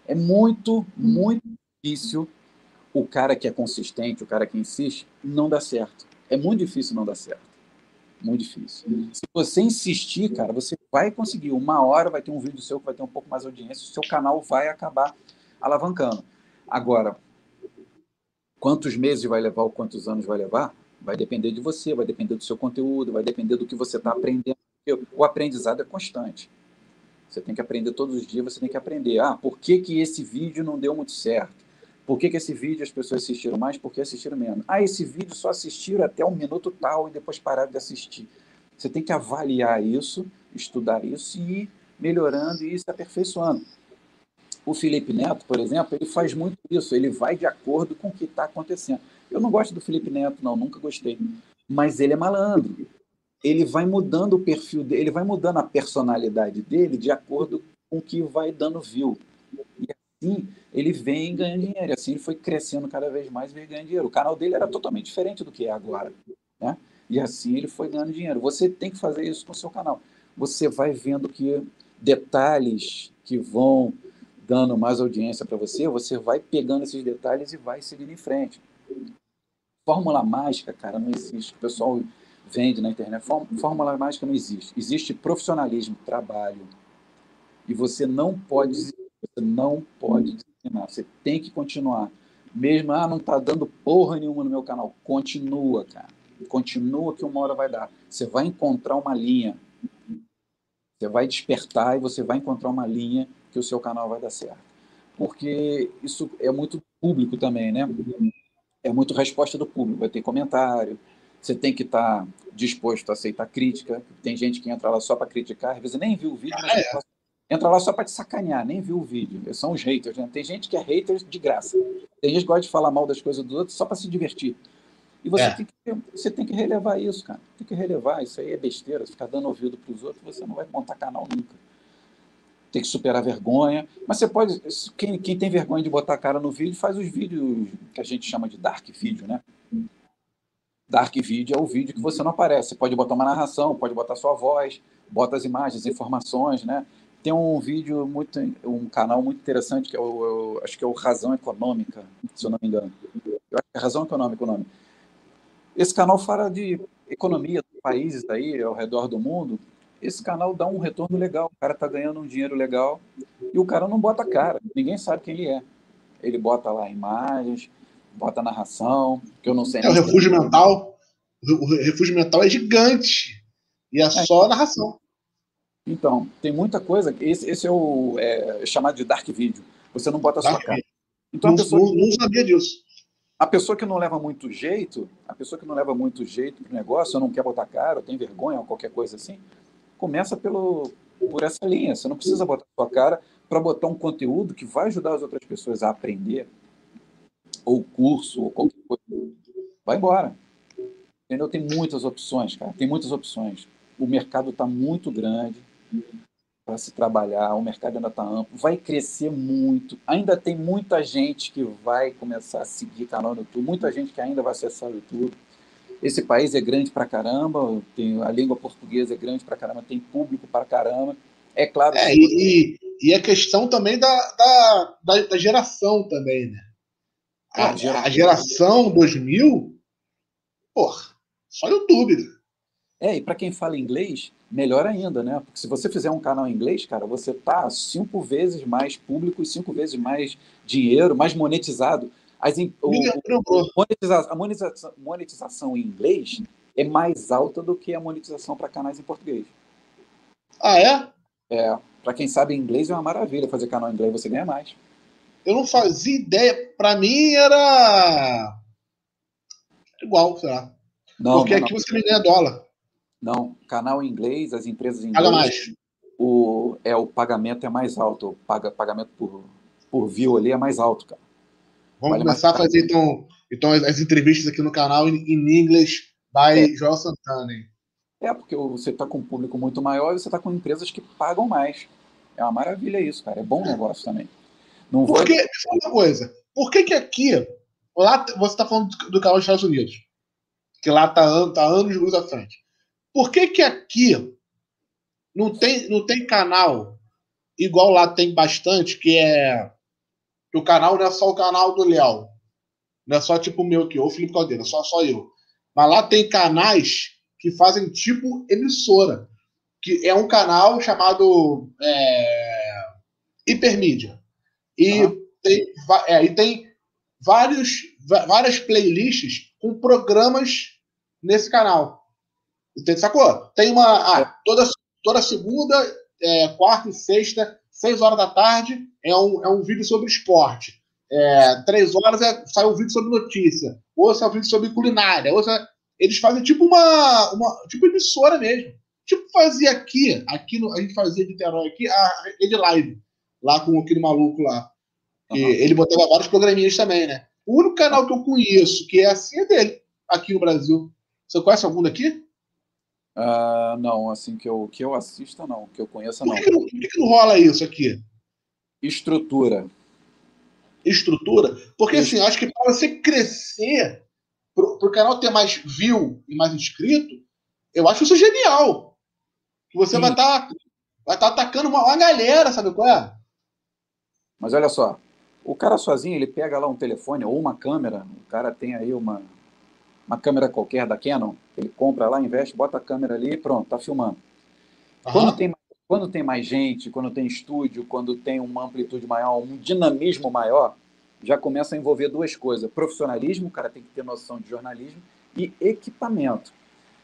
[SPEAKER 2] É muito, muito difícil o cara que é consistente, o cara que insiste, não dá certo. É muito difícil não dar certo. Muito difícil. Se você insistir, cara, você vai conseguir. Uma hora vai ter um vídeo seu que vai ter um pouco mais de audiência, o seu canal vai acabar alavancando. Agora, quantos meses vai levar ou quantos anos vai levar? Vai depender de você, vai depender do seu conteúdo, vai depender do que você está aprendendo. O aprendizado é constante. Você tem que aprender todos os dias, você tem que aprender. Ah, por que, que esse vídeo não deu muito certo? Por que, que esse vídeo as pessoas assistiram mais? Por que assistiram menos? Ah, esse vídeo só assistiram até um minuto tal e depois pararam de assistir. Você tem que avaliar isso, estudar isso e ir melhorando e ir se aperfeiçoando. O Felipe Neto, por exemplo, ele faz muito isso, ele vai de acordo com o que está acontecendo. Eu não gosto do Felipe Neto, não, nunca gostei. Mas ele é malandro. Ele vai mudando o perfil dele, ele vai mudando a personalidade dele de acordo com o que vai dando view. E assim ele vem ganhando dinheiro. Assim ele foi crescendo cada vez mais e ganhando dinheiro. O canal dele era totalmente diferente do que é agora. Né? E assim ele foi ganhando dinheiro. Você tem que fazer isso com o seu canal. Você vai vendo que detalhes que vão dando mais audiência para você, você vai pegando esses detalhes e vai seguindo em frente. Fórmula mágica, cara, não existe. O pessoal vende na internet. Fórmula mágica não existe. Existe profissionalismo, trabalho. E você não pode você não pode desensinar. Você tem que continuar. Mesmo, ah, não está dando porra nenhuma no meu canal. Continua, cara. Continua que uma hora vai dar. Você vai encontrar uma linha. Você vai despertar e você vai encontrar uma linha que o seu canal vai dar certo. Porque isso é muito público também, né? É muito resposta do público. Vai ter comentário, você tem que estar tá disposto a aceitar crítica. Tem gente que entra lá só para criticar, às vezes nem viu o vídeo, mas ah, é. entra lá só para te sacanear, nem viu o vídeo. São os haters. Né? Tem gente que é haters de graça. Tem gente que gosta de falar mal das coisas dos outros só para se divertir. E você, é. tem que, você tem que relevar isso, cara. Tem que relevar. Isso aí é besteira. Ficar dando ouvido para os outros, você não vai montar canal nunca tem que superar vergonha. Mas você pode. Quem, quem tem vergonha de botar a cara no vídeo, faz os vídeos que a gente chama de dark vídeo, né? Dark vídeo é o vídeo que você não aparece. Você pode botar uma narração, pode botar sua voz, bota as imagens, informações, né? Tem um vídeo muito, um canal muito interessante que é o, eu, acho que é o Razão Econômica, se eu não me engano. Eu acho que é Razão Econômica o nome. Esse canal fala de economia dos países aí ao redor do mundo esse canal dá um retorno legal. O cara tá ganhando um dinheiro legal e o cara não bota cara. Ninguém sabe quem ele é. Ele bota lá imagens, bota narração, que eu não sei.
[SPEAKER 1] É o refúgio mental. O refúgio mental é gigante e é, é. só narração.
[SPEAKER 2] Então, tem muita coisa. Esse, esse é o é, chamado de dark video. Você não bota a sua cara.
[SPEAKER 1] Então, não, pessoa... não, não sabia disso.
[SPEAKER 2] A pessoa que não leva muito jeito, a pessoa que não leva muito jeito para o negócio, ou não quer botar cara, ou tem vergonha, ou qualquer coisa assim, começa pelo, por essa linha. Você não precisa botar sua cara para botar um conteúdo que vai ajudar as outras pessoas a aprender, ou curso, ou qualquer coisa. Vai embora. Entendeu? Tem muitas opções, cara. Tem muitas opções. O mercado está muito grande para se trabalhar, o mercado ainda está amplo, vai crescer muito. Ainda tem muita gente que vai começar a seguir canal no YouTube, muita gente que ainda vai acessar o YouTube. Esse país é grande para caramba, tem, a língua portuguesa é grande para caramba, tem público para caramba. É claro.
[SPEAKER 1] É, e, e a questão também da, da, da, da geração também, né? A, a, geração 2000, porra, só YouTube. Né?
[SPEAKER 2] É, e para quem fala inglês, melhor ainda, né? Porque se você fizer um canal em inglês, cara, você tá cinco vezes mais público e cinco vezes mais dinheiro, mais monetizado. As, o, o, monetização, a monetização, monetização em inglês é mais alta do que a monetização para canais em português.
[SPEAKER 1] Ah, é?
[SPEAKER 2] É. Para quem sabe inglês é uma maravilha fazer canal em inglês, você ganha mais.
[SPEAKER 1] Eu não fazia ideia. Para mim era igual, sei lá. Não, Porque não, aqui não. você me ganha dólar.
[SPEAKER 2] Não, canal em inglês, as empresas em
[SPEAKER 1] inglês. Paga mais.
[SPEAKER 2] O, é, o pagamento é mais alto. O paga, pagamento por, por view ali é mais alto, cara.
[SPEAKER 1] Vamos vale começar a fazer então, então as, as, entrevistas aqui no canal em, inglês by é. Joel Santana.
[SPEAKER 2] É, porque você está com um público muito maior e você está com empresas que pagam mais. É uma maravilha isso, cara. É bom negócio também.
[SPEAKER 1] Não Porque, vou... uma coisa, por que que aqui, lá você está falando do canal dos Estados Unidos, que lá está tá anos de luz à frente. Por que que aqui não tem, não tem canal igual lá tem bastante, que é que o canal não é só o canal do Léo, não é só tipo o meu aqui, ou o Felipe Caldeira, só só eu. Mas lá tem canais que fazem tipo emissora, que é um canal chamado é, Hipermídia. E, uhum. tem, é, e tem vários, várias playlists com programas nesse canal. Entende? Sacou? Tem uma. Ah, é. toda, toda segunda, é, quarta e sexta, seis horas da tarde, é um, é um vídeo sobre esporte. É, três horas é, sai um vídeo sobre notícia. Ou sai um vídeo sobre culinária. Ou sai, eles fazem tipo uma, uma. Tipo emissora mesmo. Tipo fazia aqui, aqui no, a gente fazia de Niterói aqui, a rede live. Lá com aquele maluco lá. Uhum. ele botava vários programinhas também, né? O único canal que eu conheço que é assim é dele, aqui no Brasil. Você conhece algum daqui?
[SPEAKER 2] Uh, não, assim que eu, que eu assista, não. Que eu conheça, não.
[SPEAKER 1] Por que, não, por que não rola isso aqui?
[SPEAKER 2] Estrutura.
[SPEAKER 1] Estrutura? Porque, assim, acho que para você crescer, para o canal ter mais view e mais inscrito, eu acho isso genial. Que você Sim. vai estar tá, vai tá atacando uma, uma galera, sabe qual é?
[SPEAKER 2] Mas olha só, o cara sozinho, ele pega lá um telefone ou uma câmera, o cara tem aí uma, uma câmera qualquer da Canon, ele compra lá, investe, bota a câmera ali e pronto, tá filmando. Uhum. Quando, tem, quando tem mais gente, quando tem estúdio, quando tem uma amplitude maior, um dinamismo maior, já começa a envolver duas coisas: profissionalismo, o cara tem que ter noção de jornalismo, e equipamento.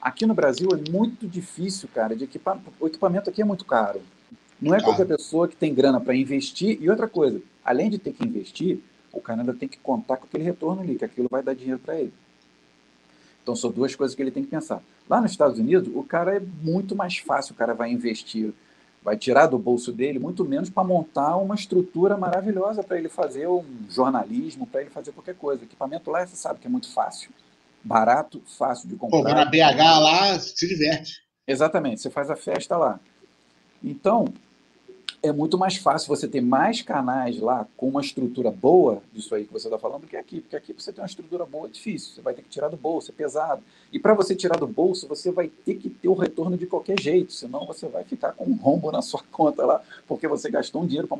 [SPEAKER 2] Aqui no Brasil é muito difícil, cara, de equipar. O equipamento aqui é muito caro. Não é qualquer pessoa que tem grana para investir. E outra coisa, além de ter que investir, o cara ainda tem que contar com aquele retorno ali, que aquilo vai dar dinheiro para ele. Então, são duas coisas que ele tem que pensar. Lá nos Estados Unidos, o cara é muito mais fácil, o cara vai investir, vai tirar do bolso dele muito menos para montar uma estrutura maravilhosa para ele fazer um jornalismo, para ele fazer qualquer coisa. O equipamento lá, você sabe que é muito fácil. Barato, fácil de comprar. Pô,
[SPEAKER 1] na BH lá, se diverte.
[SPEAKER 2] Exatamente, você faz a festa lá. Então, é muito mais fácil você ter mais canais lá com uma estrutura boa, disso aí que você está falando, do que aqui. Porque aqui você tem uma estrutura boa, é difícil. Você vai ter que tirar do bolso, é pesado. E para você tirar do bolso, você vai ter que ter o retorno de qualquer jeito. Senão você vai ficar com um rombo na sua conta lá, porque você gastou um dinheiro para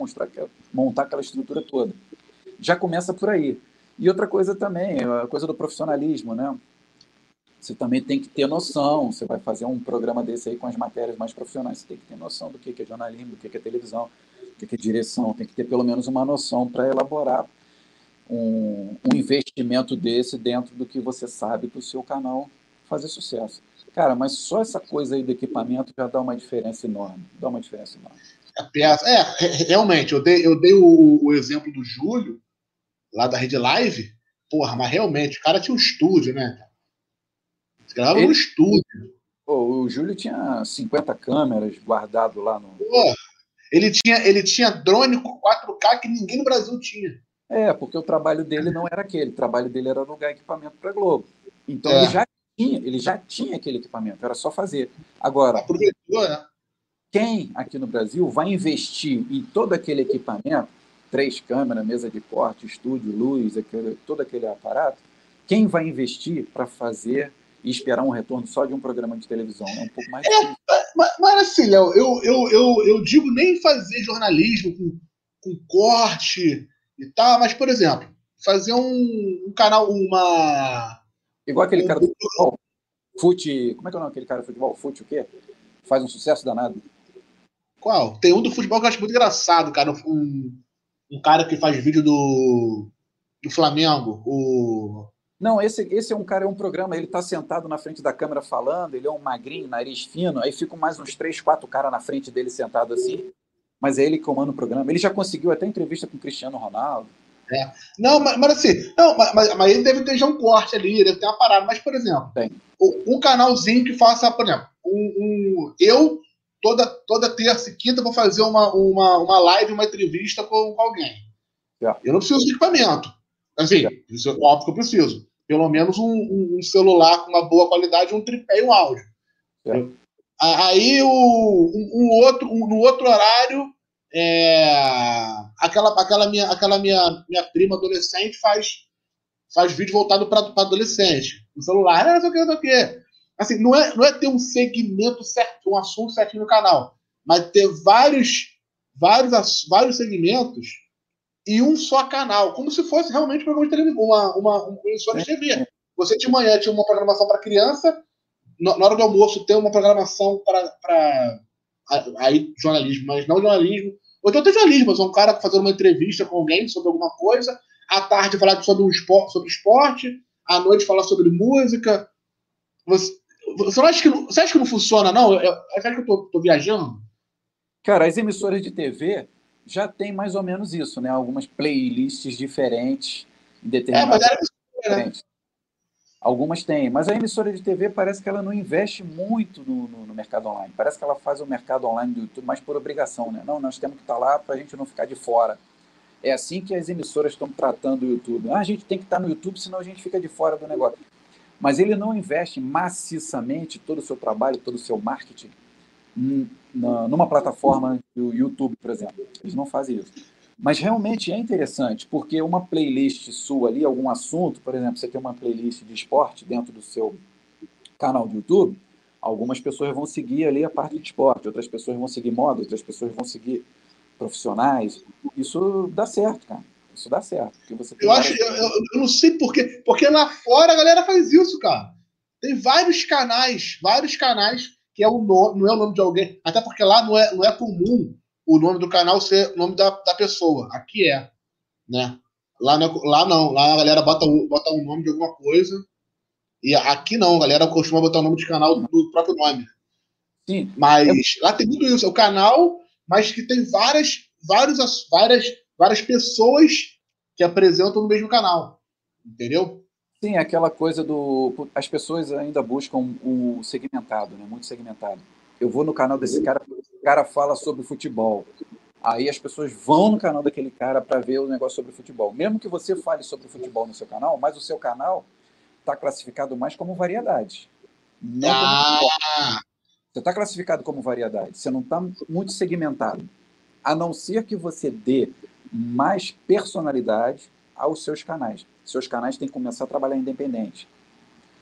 [SPEAKER 2] montar aquela estrutura toda. Já começa por aí. E outra coisa também, a coisa do profissionalismo, né? Você também tem que ter noção. Você vai fazer um programa desse aí com as matérias mais profissionais, você tem que ter noção do que é jornalismo, do que é televisão, do que é direção. Tem que ter pelo menos uma noção para elaborar um, um, investimento desse dentro do que você sabe para o seu canal fazer sucesso. Cara, mas só essa coisa aí do equipamento já dá uma diferença enorme. Dá uma diferença enorme.
[SPEAKER 1] É, realmente, eu dei, eu dei o, o exemplo do Júlio, lá da Rede Live, Porra, mas realmente, o cara tinha um estúdio, né? Gravava Ele... no estúdio.
[SPEAKER 2] Pô, o Júlio tinha 50 câmeras guardado lá no.
[SPEAKER 1] Pô, ele tinha, ele tinha drone com 4K que ninguém no Brasil tinha.
[SPEAKER 2] É, porque o trabalho dele não era aquele, o trabalho dele era alugar equipamento para Globo. Então é. ele já tinha, ele já tinha aquele equipamento, era só fazer. Agora,
[SPEAKER 1] aproveitou, né?
[SPEAKER 2] Quem aqui no Brasil vai investir em todo aquele equipamento, três câmeras, mesa de corte, estúdio, luz, aquele, todo aquele aparato, quem vai investir para fazer e esperar um retorno só de um programa de televisão? É um pouco mais
[SPEAKER 1] é, mas, mas, assim, Léo, eu, eu, eu, eu digo nem fazer jornalismo com, com corte e tal, mas, por exemplo, fazer um, um canal, uma.
[SPEAKER 2] Igual aquele um, cara do futebol. Fute. Como é que é o nome daquele cara do futebol? Fute o quê? Faz um sucesso danado.
[SPEAKER 1] Qual? Tem um do futebol que eu acho muito engraçado, cara. Um, um cara que faz vídeo do, do Flamengo. O.
[SPEAKER 2] Não, esse, esse é um cara, é um programa, ele tá sentado na frente da câmera falando, ele é um magrinho, nariz fino, aí ficam mais uns três, quatro caras na frente dele sentado assim mas é ele que comanda o programa. Ele já conseguiu até entrevista com o Cristiano Ronaldo.
[SPEAKER 1] É. Não, mas, mas assim, não, mas, mas, ele deve ter já um corte ali, deve ter uma parada. Mas, por exemplo, um, um canalzinho que faça, por exemplo, um, um, eu toda, toda terça e quinta vou fazer uma, uma, uma live, uma entrevista com, com alguém. É. Eu não preciso de equipamento. Assim, é. isso é óbvio que eu preciso. Pelo menos um, um, celular com uma boa qualidade, um tripé e um áudio. É. Aí o, um, outro, um, no outro horário, é, aquela, aquela, minha, aquela minha, minha prima adolescente faz, faz vídeo voltado para adolescente. No celular, não sei o que, não sei o que. Assim, não é, não é ter um segmento certo, um assunto certinho no canal, mas ter vários, vários, vários segmentos e um só canal, como se fosse realmente um programa de televisão, uma, uma, emissora de TV. Você de manhã tinha uma programação para criança, na hora do almoço tem uma programação para aí jornalismo, mas não jornalismo. Ou então tem jornalismo, mas é um cara fazendo uma entrevista com alguém sobre alguma coisa, à tarde falar sobre um esporte, sobre esporte, à noite falar sobre música. Você, você, acha que, você acha que não funciona, não? Eu, eu, acha que eu tô, tô viajando?
[SPEAKER 2] Cara, as emissoras de TV já tem mais ou menos isso, né? Algumas playlists diferentes em determinadas é, mas era, né? Algumas têm, mas a emissora de TV parece que ela não investe muito no, no, no, mercado online. Parece que ela faz o mercado online do YouTube mais por obrigação, né? Não, nós temos que estar lá para a gente não ficar de fora. É assim que as emissoras estão tratando o YouTube. Ah, a gente tem que estar no YouTube, senão a gente fica de fora do negócio. Mas ele não investe maciçamente todo o seu trabalho, todo o seu marketing numa plataforma do YouTube, por exemplo. Eles não fazem isso. Mas realmente é interessante, porque uma playlist sua ali, algum assunto, por exemplo, você tem uma playlist de esporte dentro do seu canal do YouTube, algumas pessoas vão seguir ali a parte de esporte, outras pessoas vão seguir moda, outras pessoas vão seguir profissionais. Isso dá certo, cara. Isso dá certo. Porque você
[SPEAKER 1] eu acho, eu, eu, não sei porquê, porque lá fora a galera faz isso, cara. Tem vários canais, vários canais que é o nome, não é o nome de alguém, até porque lá não é, não é comum o nome do canal ser o nome da, da pessoa. Aqui é, né? Lá não, lá não, lá a galera bota o, bota o nome de alguma coisa. E aqui não, a galera costuma botar o nome de canal do próprio nome. Sim. Mas lá tem tudo isso, é o canal, mas que tem várias, várias, várias, várias pessoas que apresentam no mesmo canal. Entendeu?
[SPEAKER 2] Sim, aquela coisa do. As pessoas ainda buscam o segmentado, né? Muito segmentado. Eu vou no canal desse cara, o cara fala sobre futebol. Aí as pessoas vão no canal daquele cara para ver o negócio sobre futebol. Mesmo que você fale sobre futebol no seu canal, mas o seu canal está classificado mais como variedade. Não ah. como você está classificado como variedade. Você não está muito segmentado. A não ser que você dê mais personalidade aos seus canais. Seus canais têm que começar a trabalhar independente.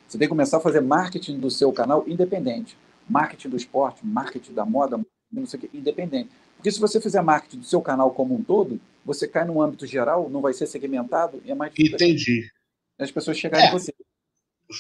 [SPEAKER 2] Você tem que começar a fazer marketing do seu canal independente marketing do esporte, marketing da moda, não sei o que, independente. Porque se você fizer marketing do seu canal como um todo, você cai no âmbito geral, não vai ser segmentado e é mais
[SPEAKER 1] difícil. Entendi.
[SPEAKER 2] As pessoas chegarem é, você.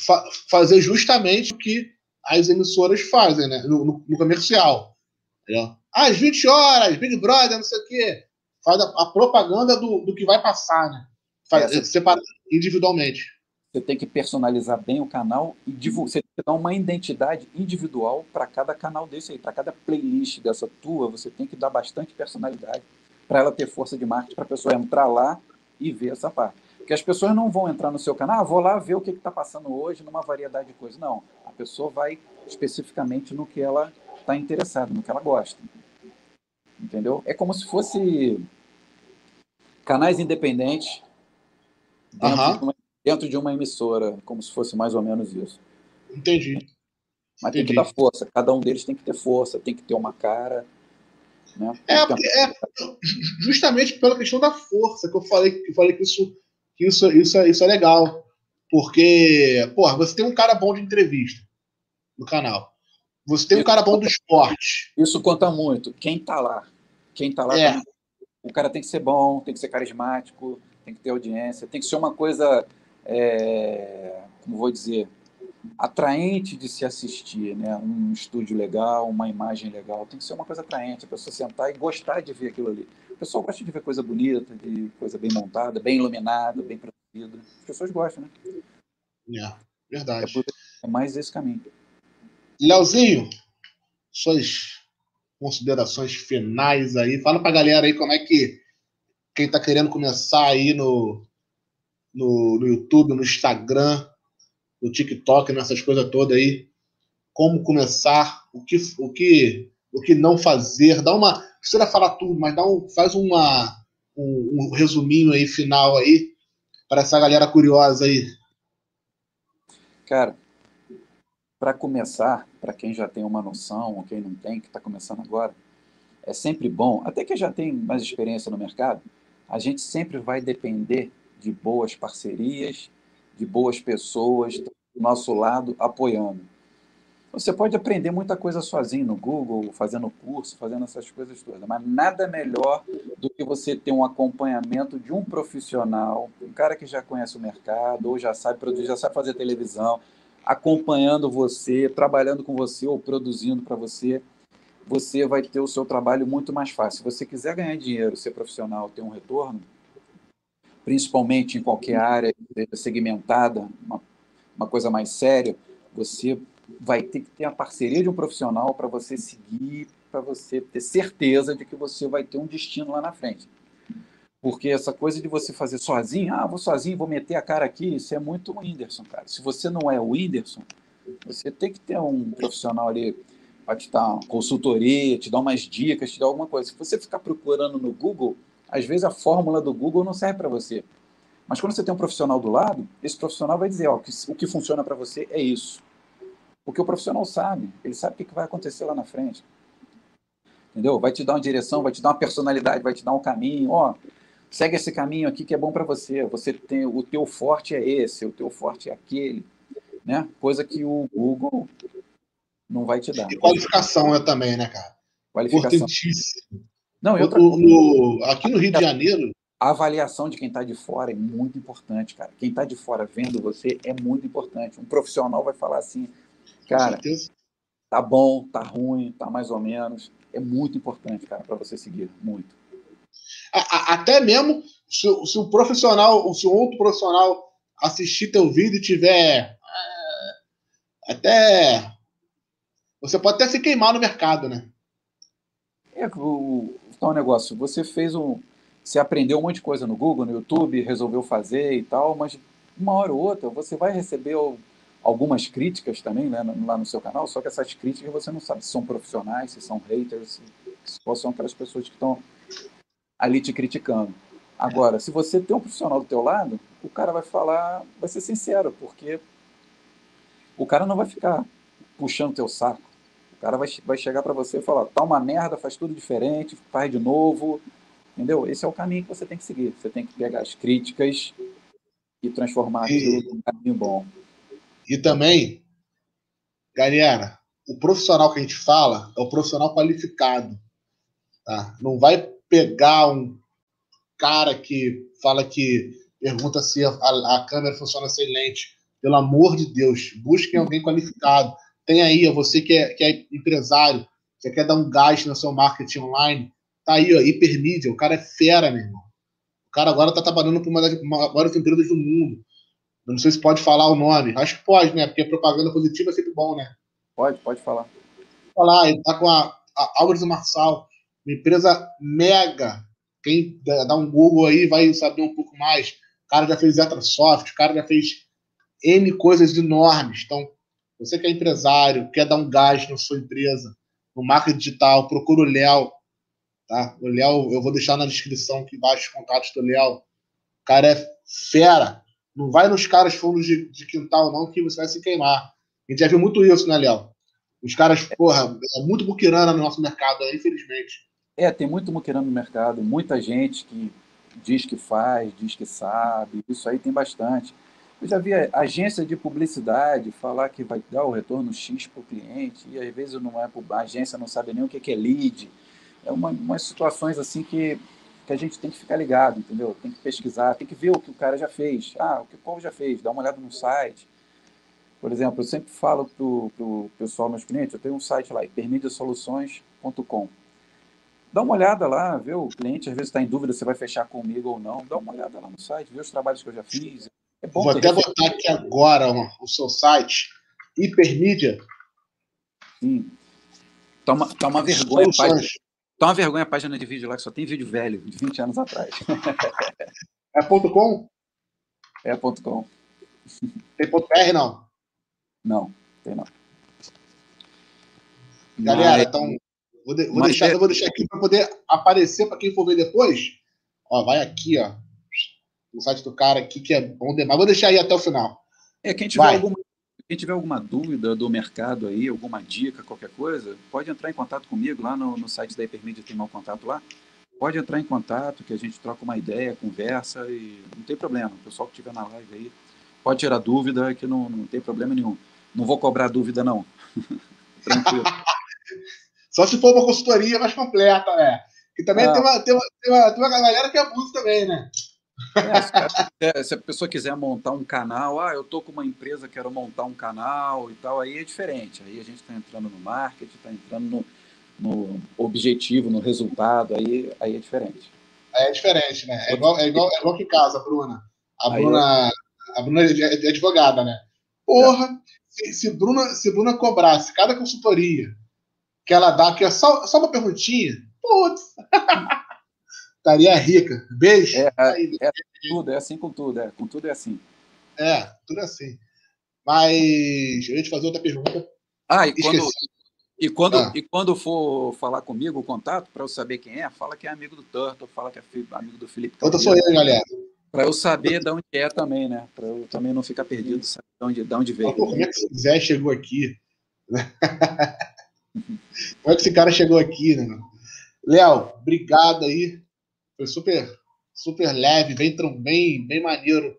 [SPEAKER 1] Fa fazer justamente o que as emissoras fazem, né? No, no, no comercial. Entendeu? Às 20 horas, Big Brother, não sei o quê. Faz a, a propaganda do, do que vai passar, né? Faz, é, separa individualmente.
[SPEAKER 2] Você tem que personalizar bem o canal e você tem que dar uma identidade individual para cada canal desse aí, para cada playlist dessa tua, você tem que dar bastante personalidade para ela ter força de marketing, para a pessoa entrar lá e ver essa parte. Porque as pessoas não vão entrar no seu canal, ah, vou lá ver o que está passando hoje numa variedade de coisas. Não, a pessoa vai especificamente no que ela está interessada, no que ela gosta. Entendeu? É como se fosse canais independentes dentro, de, uma, dentro de uma emissora, como se fosse mais ou menos isso.
[SPEAKER 1] Entendi.
[SPEAKER 2] Mas Entendi. tem que dar força, cada um deles tem que ter força, tem que ter uma cara. Né?
[SPEAKER 1] É, é, justamente pela questão da força que eu falei que eu falei que isso que isso isso é, isso é legal porque porra, você tem um cara bom de entrevista no canal você tem um cara bom do esporte
[SPEAKER 2] isso conta muito quem tá lá quem tá lá é. o cara tem que ser bom tem que ser carismático tem que ter audiência tem que ser uma coisa é, como vou dizer atraente de se assistir, né? Um estúdio legal, uma imagem legal, tem que ser uma coisa atraente, a pessoa sentar e gostar de ver aquilo ali. O pessoal gosta de ver coisa bonita, de coisa bem montada, bem iluminada, bem produzida. As pessoas gostam, né?
[SPEAKER 1] É, verdade.
[SPEAKER 2] É, é mais esse caminho.
[SPEAKER 1] Leozinho, suas considerações finais aí. Fala pra galera aí como é que quem tá querendo começar aí no, no, no YouTube, no Instagram, no TikTok, nessas coisas todas aí. Como começar, o que, o que, o que não fazer. Dá uma. Não precisa falar tudo, mas dá um, faz uma, um, um resuminho aí final aí para essa galera curiosa aí.
[SPEAKER 2] Cara, para começar, para quem já tem uma noção, ou quem não tem, que está começando agora, é sempre bom, até que já tem mais experiência no mercado, a gente sempre vai depender de boas parcerias de boas pessoas do nosso lado apoiando. Você pode aprender muita coisa sozinho no Google, fazendo curso, fazendo essas coisas todas, mas nada melhor do que você ter um acompanhamento de um profissional, um cara que já conhece o mercado, ou já sabe produzir, já sabe fazer televisão, acompanhando você, trabalhando com você ou produzindo para você. Você vai ter o seu trabalho muito mais fácil. Se você quiser ganhar dinheiro, ser profissional, ter um retorno, principalmente em qualquer área segmentada, uma, uma coisa mais séria, você vai ter que ter a parceria de um profissional para você seguir, para você ter certeza de que você vai ter um destino lá na frente. Porque essa coisa de você fazer sozinho, ah, vou sozinho, vou meter a cara aqui, isso é muito o Whindersson, cara. Se você não é o Whindersson, você tem que ter um profissional ali para te dar consultoria, te dar umas dicas, te dar alguma coisa. Se você ficar procurando no Google, às vezes a fórmula do Google não serve para você. Mas quando você tem um profissional do lado, esse profissional vai dizer, ó, o que funciona para você é isso. Porque o profissional sabe, ele sabe o que vai acontecer lá na frente. Entendeu? Vai te dar uma direção, vai te dar uma personalidade, vai te dar um caminho, ó, segue esse caminho aqui que é bom para você. Você tem o teu forte é esse, o teu forte é aquele, né? Coisa que o Google não vai te dar.
[SPEAKER 1] E qualificação é também, né, cara?
[SPEAKER 2] Qualificação. Importantíssimo.
[SPEAKER 1] Não, eu no, aqui no Rio de Janeiro.
[SPEAKER 2] A avaliação de quem está de fora é muito importante, cara. Quem está de fora vendo você é muito importante. Um profissional vai falar assim, cara, tá bom, tá ruim, tá mais ou menos. É muito importante, cara, para você seguir. Muito.
[SPEAKER 1] Até mesmo se, se o profissional, se um outro profissional assistir teu vídeo e tiver é, até você pode até se queimar no mercado, né?
[SPEAKER 2] É, o, um negócio, você fez um. Você aprendeu um monte de coisa no Google, no YouTube, resolveu fazer e tal, mas uma hora ou outra você vai receber algumas críticas também né, lá no seu canal, só que essas críticas você não sabe se são profissionais, se são haters, se são aquelas pessoas que estão ali te criticando. Agora, se você tem um profissional do teu lado, o cara vai falar, vai ser sincero, porque o cara não vai ficar puxando teu saco cara vai, vai chegar para você e falar: tá uma merda, faz tudo diferente, faz de novo. Entendeu? Esse é o caminho que você tem que seguir. Você tem que pegar as críticas e transformar e, aquilo num caminho bom.
[SPEAKER 1] E também, galera, o profissional que a gente fala é o profissional qualificado. Tá? Não vai pegar um cara que fala que pergunta se a, a câmera funciona sem lente. Pelo amor de Deus, busquem alguém qualificado. Tem aí, ó, você que é, que é empresário, você quer dar um gás no seu marketing online, tá aí, ó, hipermídia, o cara é fera, meu irmão. O cara agora tá trabalhando para uma das maiores empresas do mundo. não sei se pode falar o nome. Acho que pode, né? Porque propaganda positiva é sempre bom, né?
[SPEAKER 2] Pode, pode falar.
[SPEAKER 1] Falar, ele tá com a, a Álvares Marçal, uma empresa mega. Quem dá um Google aí vai saber um pouco mais. O cara já fez Etrasoft, o cara já fez N coisas enormes. Então, você que é empresário, quer dar um gás na sua empresa, no marketing digital, procura o Léo. Tá? O Léo, eu vou deixar na descrição aqui embaixo os contatos do Léo. O cara é fera. Não vai nos caras fundos de, de quintal, não, que você vai se queimar. A gente já viu muito isso, né, Léo? Os caras, porra, é muito muquirana no nosso mercado, infelizmente.
[SPEAKER 2] É, tem muito muquirana no mercado, muita gente que diz que faz, diz que sabe, isso aí tem bastante. Eu já vi agência de publicidade falar que vai dar o retorno X para o cliente, e às vezes não é, a agência não sabe nem o que é lead. É uma, umas situações assim que, que a gente tem que ficar ligado, entendeu? Tem que pesquisar, tem que ver o que o cara já fez. Ah, o que o povo já fez, dá uma olhada no site. Por exemplo, eu sempre falo para o pessoal, meus clientes, eu tenho um site lá, hipermediasoluções.com. Dá uma olhada lá, vê o cliente, às vezes está em dúvida se vai fechar comigo ou não. Dá uma olhada lá no site, vê os trabalhos que eu já fiz.
[SPEAKER 1] É Vou até botar aqui agora o seu site, Hipermídia.
[SPEAKER 2] Sim. Tá uma, tá uma vergonha. Página, tá uma vergonha a página de vídeo lá que só tem vídeo velho, de 20 anos atrás.
[SPEAKER 1] É ponto .com?
[SPEAKER 2] É ponto .com.
[SPEAKER 1] Tem ponto .br não?
[SPEAKER 2] Não, tem não.
[SPEAKER 1] Galera, Mas... então vou, de, vou deixar, é... vou deixar aqui para poder aparecer para quem for ver depois. Ó, vai aqui, ó no site do cara aqui, que é bom demais. Vou deixar aí até o final.
[SPEAKER 2] É, quem tiver, alguma, quem tiver alguma dúvida do mercado aí, alguma dica, qualquer coisa, pode entrar em contato comigo lá no, no site da Hipermedia, tem meu contato lá. Pode entrar em contato, que a gente troca uma ideia, conversa e não tem problema. O pessoal que estiver na live aí pode tirar dúvida, que não, não tem problema nenhum. Não vou cobrar dúvida, não. Tranquilo.
[SPEAKER 1] Só se for uma consultoria mais completa, né? Que também ah. tem, uma, tem, uma, tem, uma, tem uma galera que abusa também, né?
[SPEAKER 2] É, se a pessoa quiser montar um canal, ah, eu tô com uma empresa, quero montar um canal e tal, aí é diferente. Aí a gente está entrando no marketing, está entrando no, no, objetivo, no resultado, aí, aí é diferente.
[SPEAKER 1] É diferente, né? É igual, é igual, é igual que casa, Bruna. A Bruna, a Bruna é, é advogada, né? Porra, se, se, Bruna, se Bruna cobrasse cada consultoria que ela dá, que é só, só uma perguntinha, putz. estaria rica. Beijo.
[SPEAKER 2] É, é, é, tudo, é assim com tudo, é. Com tudo é assim.
[SPEAKER 1] É, tudo é assim. Mas eu ia te fazer outra pergunta.
[SPEAKER 2] Ah, e quando, e quando, ah. e quando for falar comigo, o contato, para eu saber quem é, fala que é amigo do Turtle, fala que é amigo do Felipe.
[SPEAKER 1] Outra sou eu, galera.
[SPEAKER 2] Para eu saber de onde é também, né? Para eu também não ficar perdido, saber de onde, de onde veio.
[SPEAKER 1] Pô, como é que o Zé chegou aqui? como é que esse cara chegou aqui, né? Léo, obrigado aí foi super, super leve, bem, bem, bem maneiro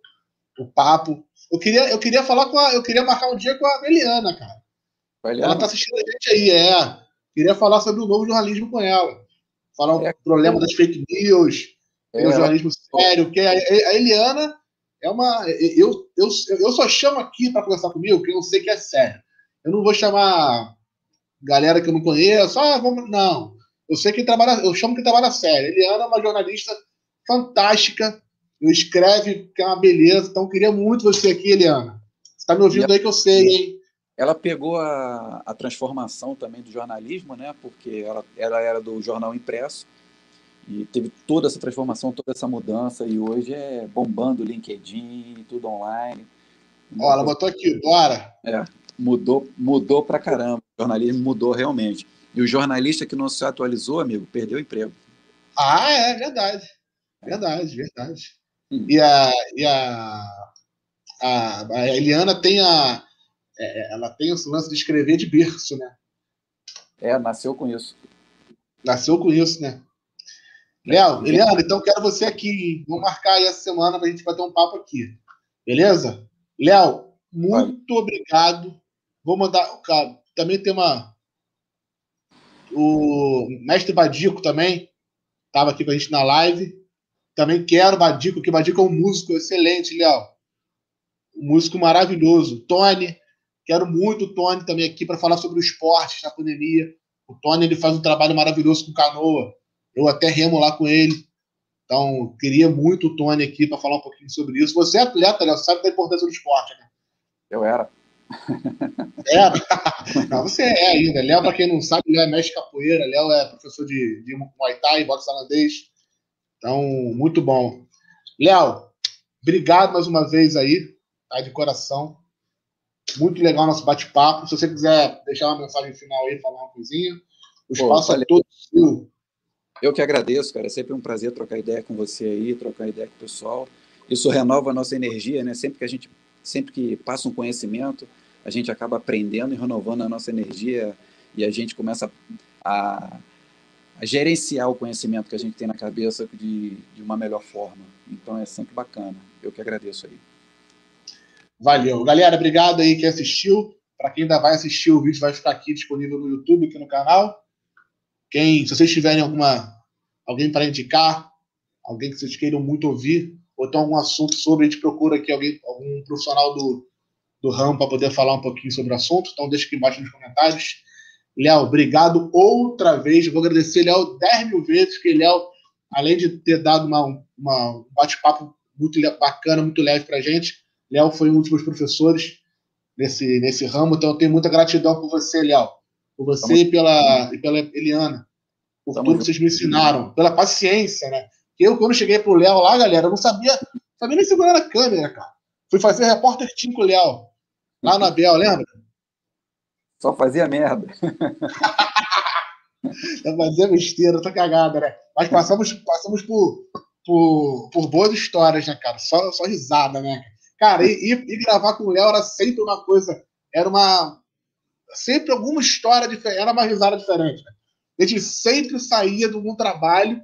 [SPEAKER 1] o papo. Eu queria, eu queria falar com a. Eu queria marcar um dia com a Eliana, cara. Eliana? Ela tá assistindo a gente aí, é. Queria falar sobre o novo jornalismo com ela. Falar o é, problema das fake news, é, o jornalismo sério, porque a, a Eliana é uma. Eu, eu, eu só chamo aqui para conversar comigo quem eu sei que é sério. Eu não vou chamar galera que eu não conheço, ah, vamos. Não. Eu sei que trabalha, eu chamo que trabalha sério. Eliana é uma jornalista fantástica, eu escreve que é uma beleza, então queria muito você aqui, Eliana. Você está me ouvindo aí que eu sei, hein?
[SPEAKER 2] Ela pegou a, a transformação também do jornalismo, né? Porque ela, ela era do jornal impresso e teve toda essa transformação, toda essa mudança e hoje é bombando o LinkedIn, tudo online.
[SPEAKER 1] Ó, ela botou aqui, bora.
[SPEAKER 2] É, mudou, mudou pra caramba. O jornalismo mudou realmente. E o jornalista que não se atualizou, amigo, perdeu o emprego.
[SPEAKER 1] Ah, é verdade. Verdade, verdade. Hum. E, a, e a, a, a, Eliana tem a. É, ela tem esse lance de escrever de berço, né?
[SPEAKER 2] É, nasceu com isso.
[SPEAKER 1] Nasceu com isso, né? Léo, Eliana, então quero você aqui. Vamos marcar aí essa semana para a gente bater um papo aqui. Beleza? Léo, muito Vai. obrigado. Vou mandar. Cara, também tem uma, o mestre Badico também estava aqui com a gente na live. Também quero Badico, que Badico é um músico excelente, Léo. Um músico maravilhoso. Tony, quero muito o Tony também aqui para falar sobre o esporte na pandemia. O Tony ele faz um trabalho maravilhoso com canoa. Eu até remo lá com ele. Então, queria muito o Tony aqui para falar um pouquinho sobre isso. Você é atleta, Léo, sabe da importância do esporte, né?
[SPEAKER 2] Eu era.
[SPEAKER 1] É, não, você é ainda. Léo, para quem não sabe, Léo é mestre capoeira, Léo é professor de, de Muay Thai, boxe holandês. Então, muito bom. Léo, obrigado mais uma vez aí, tá? De coração. Muito legal nosso bate-papo. Se você quiser deixar uma mensagem final aí, falar uma coisinha, o espaço Pô, é todo seu.
[SPEAKER 2] Eu que agradeço, cara. É sempre um prazer trocar ideia com você aí, trocar ideia com o pessoal. Isso renova a nossa energia, né? Sempre que a gente, sempre que passa um conhecimento, a gente acaba aprendendo e renovando a nossa energia e a gente começa a, a gerenciar o conhecimento que a gente tem na cabeça de, de uma melhor forma. Então é sempre bacana. Eu que agradeço aí.
[SPEAKER 1] Valeu. Galera, obrigado aí que assistiu. Para quem ainda vai assistir, o vídeo vai ficar aqui disponível no YouTube, aqui no canal. Quem, se vocês tiverem alguma alguém para indicar, alguém que vocês queiram muito ouvir, ou tem algum assunto sobre, a gente procura aqui alguém, algum profissional do, do ramo para poder falar um pouquinho sobre o assunto. Então deixa aqui embaixo nos comentários. Léo, obrigado outra vez. vou agradecer Léo 10 mil vezes, que Léo, além de ter dado uma, uma um bate-papo muito bacana, muito leve para a gente, Léo foi um dos meus professores nesse, nesse ramo, então eu tenho muita gratidão por você, Léo. Por você e pela, e pela Eliana. Por Tamo tudo que vocês me ensinaram. Pela paciência, né? Eu, quando cheguei pro Léo lá, galera, eu não sabia, sabia nem segurar a câmera, cara. Fui fazer repórter team com o Léo. Lá na Bel, lembra?
[SPEAKER 2] Só fazia merda.
[SPEAKER 1] Só fazia besteira, tô cagada, né? Mas passamos, passamos por, por, por boas histórias, né, cara? Só, só risada, né? Cara, e, e gravar com o Léo era sempre uma coisa. Era uma. Sempre alguma história diferente. Era uma risada diferente. Né? A gente sempre saía de algum trabalho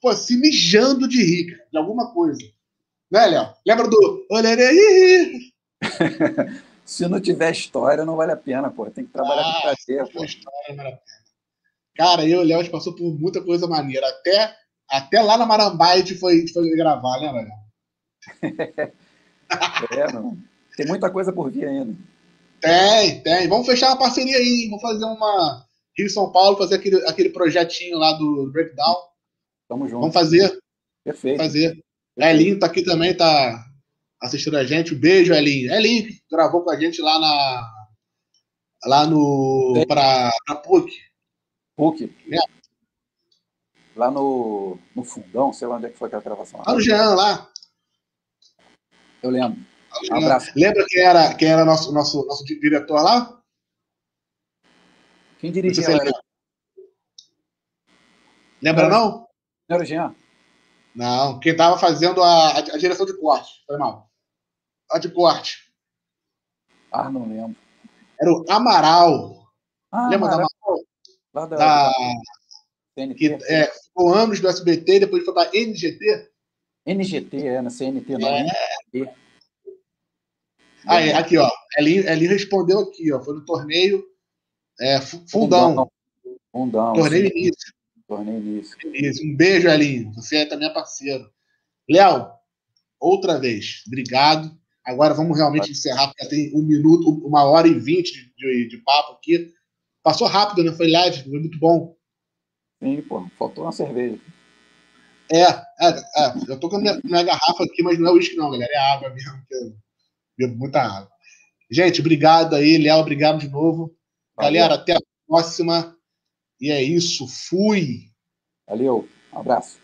[SPEAKER 1] pô, se mijando de rir, de alguma coisa. Né, Léo? Lembra do Olharei?
[SPEAKER 2] se não tiver história, não vale a pena, pô. Tem que trabalhar ah, com prazer. Se história,
[SPEAKER 1] não vale a pena. Cara, eu e o Léo, passou por muita coisa maneira. Até, até lá na Marambaia a gente foi, foi gravar, lembra, Léo?
[SPEAKER 2] É, não. Tem muita coisa por vir ainda.
[SPEAKER 1] Tem, tem. Vamos fechar uma parceria aí. Vamos fazer uma Rio São Paulo, fazer aquele, aquele projetinho lá do Breakdown.
[SPEAKER 2] Tamo junto.
[SPEAKER 1] Vamos fazer.
[SPEAKER 2] Perfeito.
[SPEAKER 1] Vamos fazer. Elinho tá aqui também, tá assistindo a gente. Um beijo, Elinho. Elinho gravou com a gente lá na. Lá no. Pra, pra PUC.
[SPEAKER 2] PUC. É. Lá no, no fundão, sei lá onde é que foi aquela gravação.
[SPEAKER 1] Lá no Jean, lá.
[SPEAKER 2] Eu lembro.
[SPEAKER 1] Um abraço. Lembra quem era, quem era nosso, nosso, nosso diretor lá?
[SPEAKER 2] Quem dirigia? Lembra,
[SPEAKER 1] lembra não?
[SPEAKER 2] Não era o Jean?
[SPEAKER 1] Não, quem estava fazendo a, a, direção de corte. Foi mal. A de corte.
[SPEAKER 2] Ah, não lembro.
[SPEAKER 1] Era o Amaral. Ah, lembra Amaral. da Amaral? Lá da, da... CNT. Que, é, ficou anos do SBT, depois foi para NGT.
[SPEAKER 2] NGT, é, na CNT, não é? é.
[SPEAKER 1] Ah, é, aqui, ó. Eli, Eli respondeu aqui, ó. Foi no torneio é, Fundão.
[SPEAKER 2] Fundão.
[SPEAKER 1] Torneio sim. início.
[SPEAKER 2] Torneio início.
[SPEAKER 1] Um beijo, Elinho. Você é também parceiro. Léo, outra vez, obrigado. Agora vamos realmente encerrar, porque tem um minuto, uma hora e vinte de, de, de, papo aqui. Passou rápido, né? Foi live, foi muito bom.
[SPEAKER 2] Sim, pô, faltou uma cerveja.
[SPEAKER 1] É, é, é, eu tô com a minha, minha garrafa aqui, mas não é uísque, não, galera. É água mesmo, que eu bebo muita água. Gente, obrigado aí, Léo, obrigado de novo. Valeu. Galera, até a próxima. E é isso. Fui.
[SPEAKER 2] Valeu. Um abraço.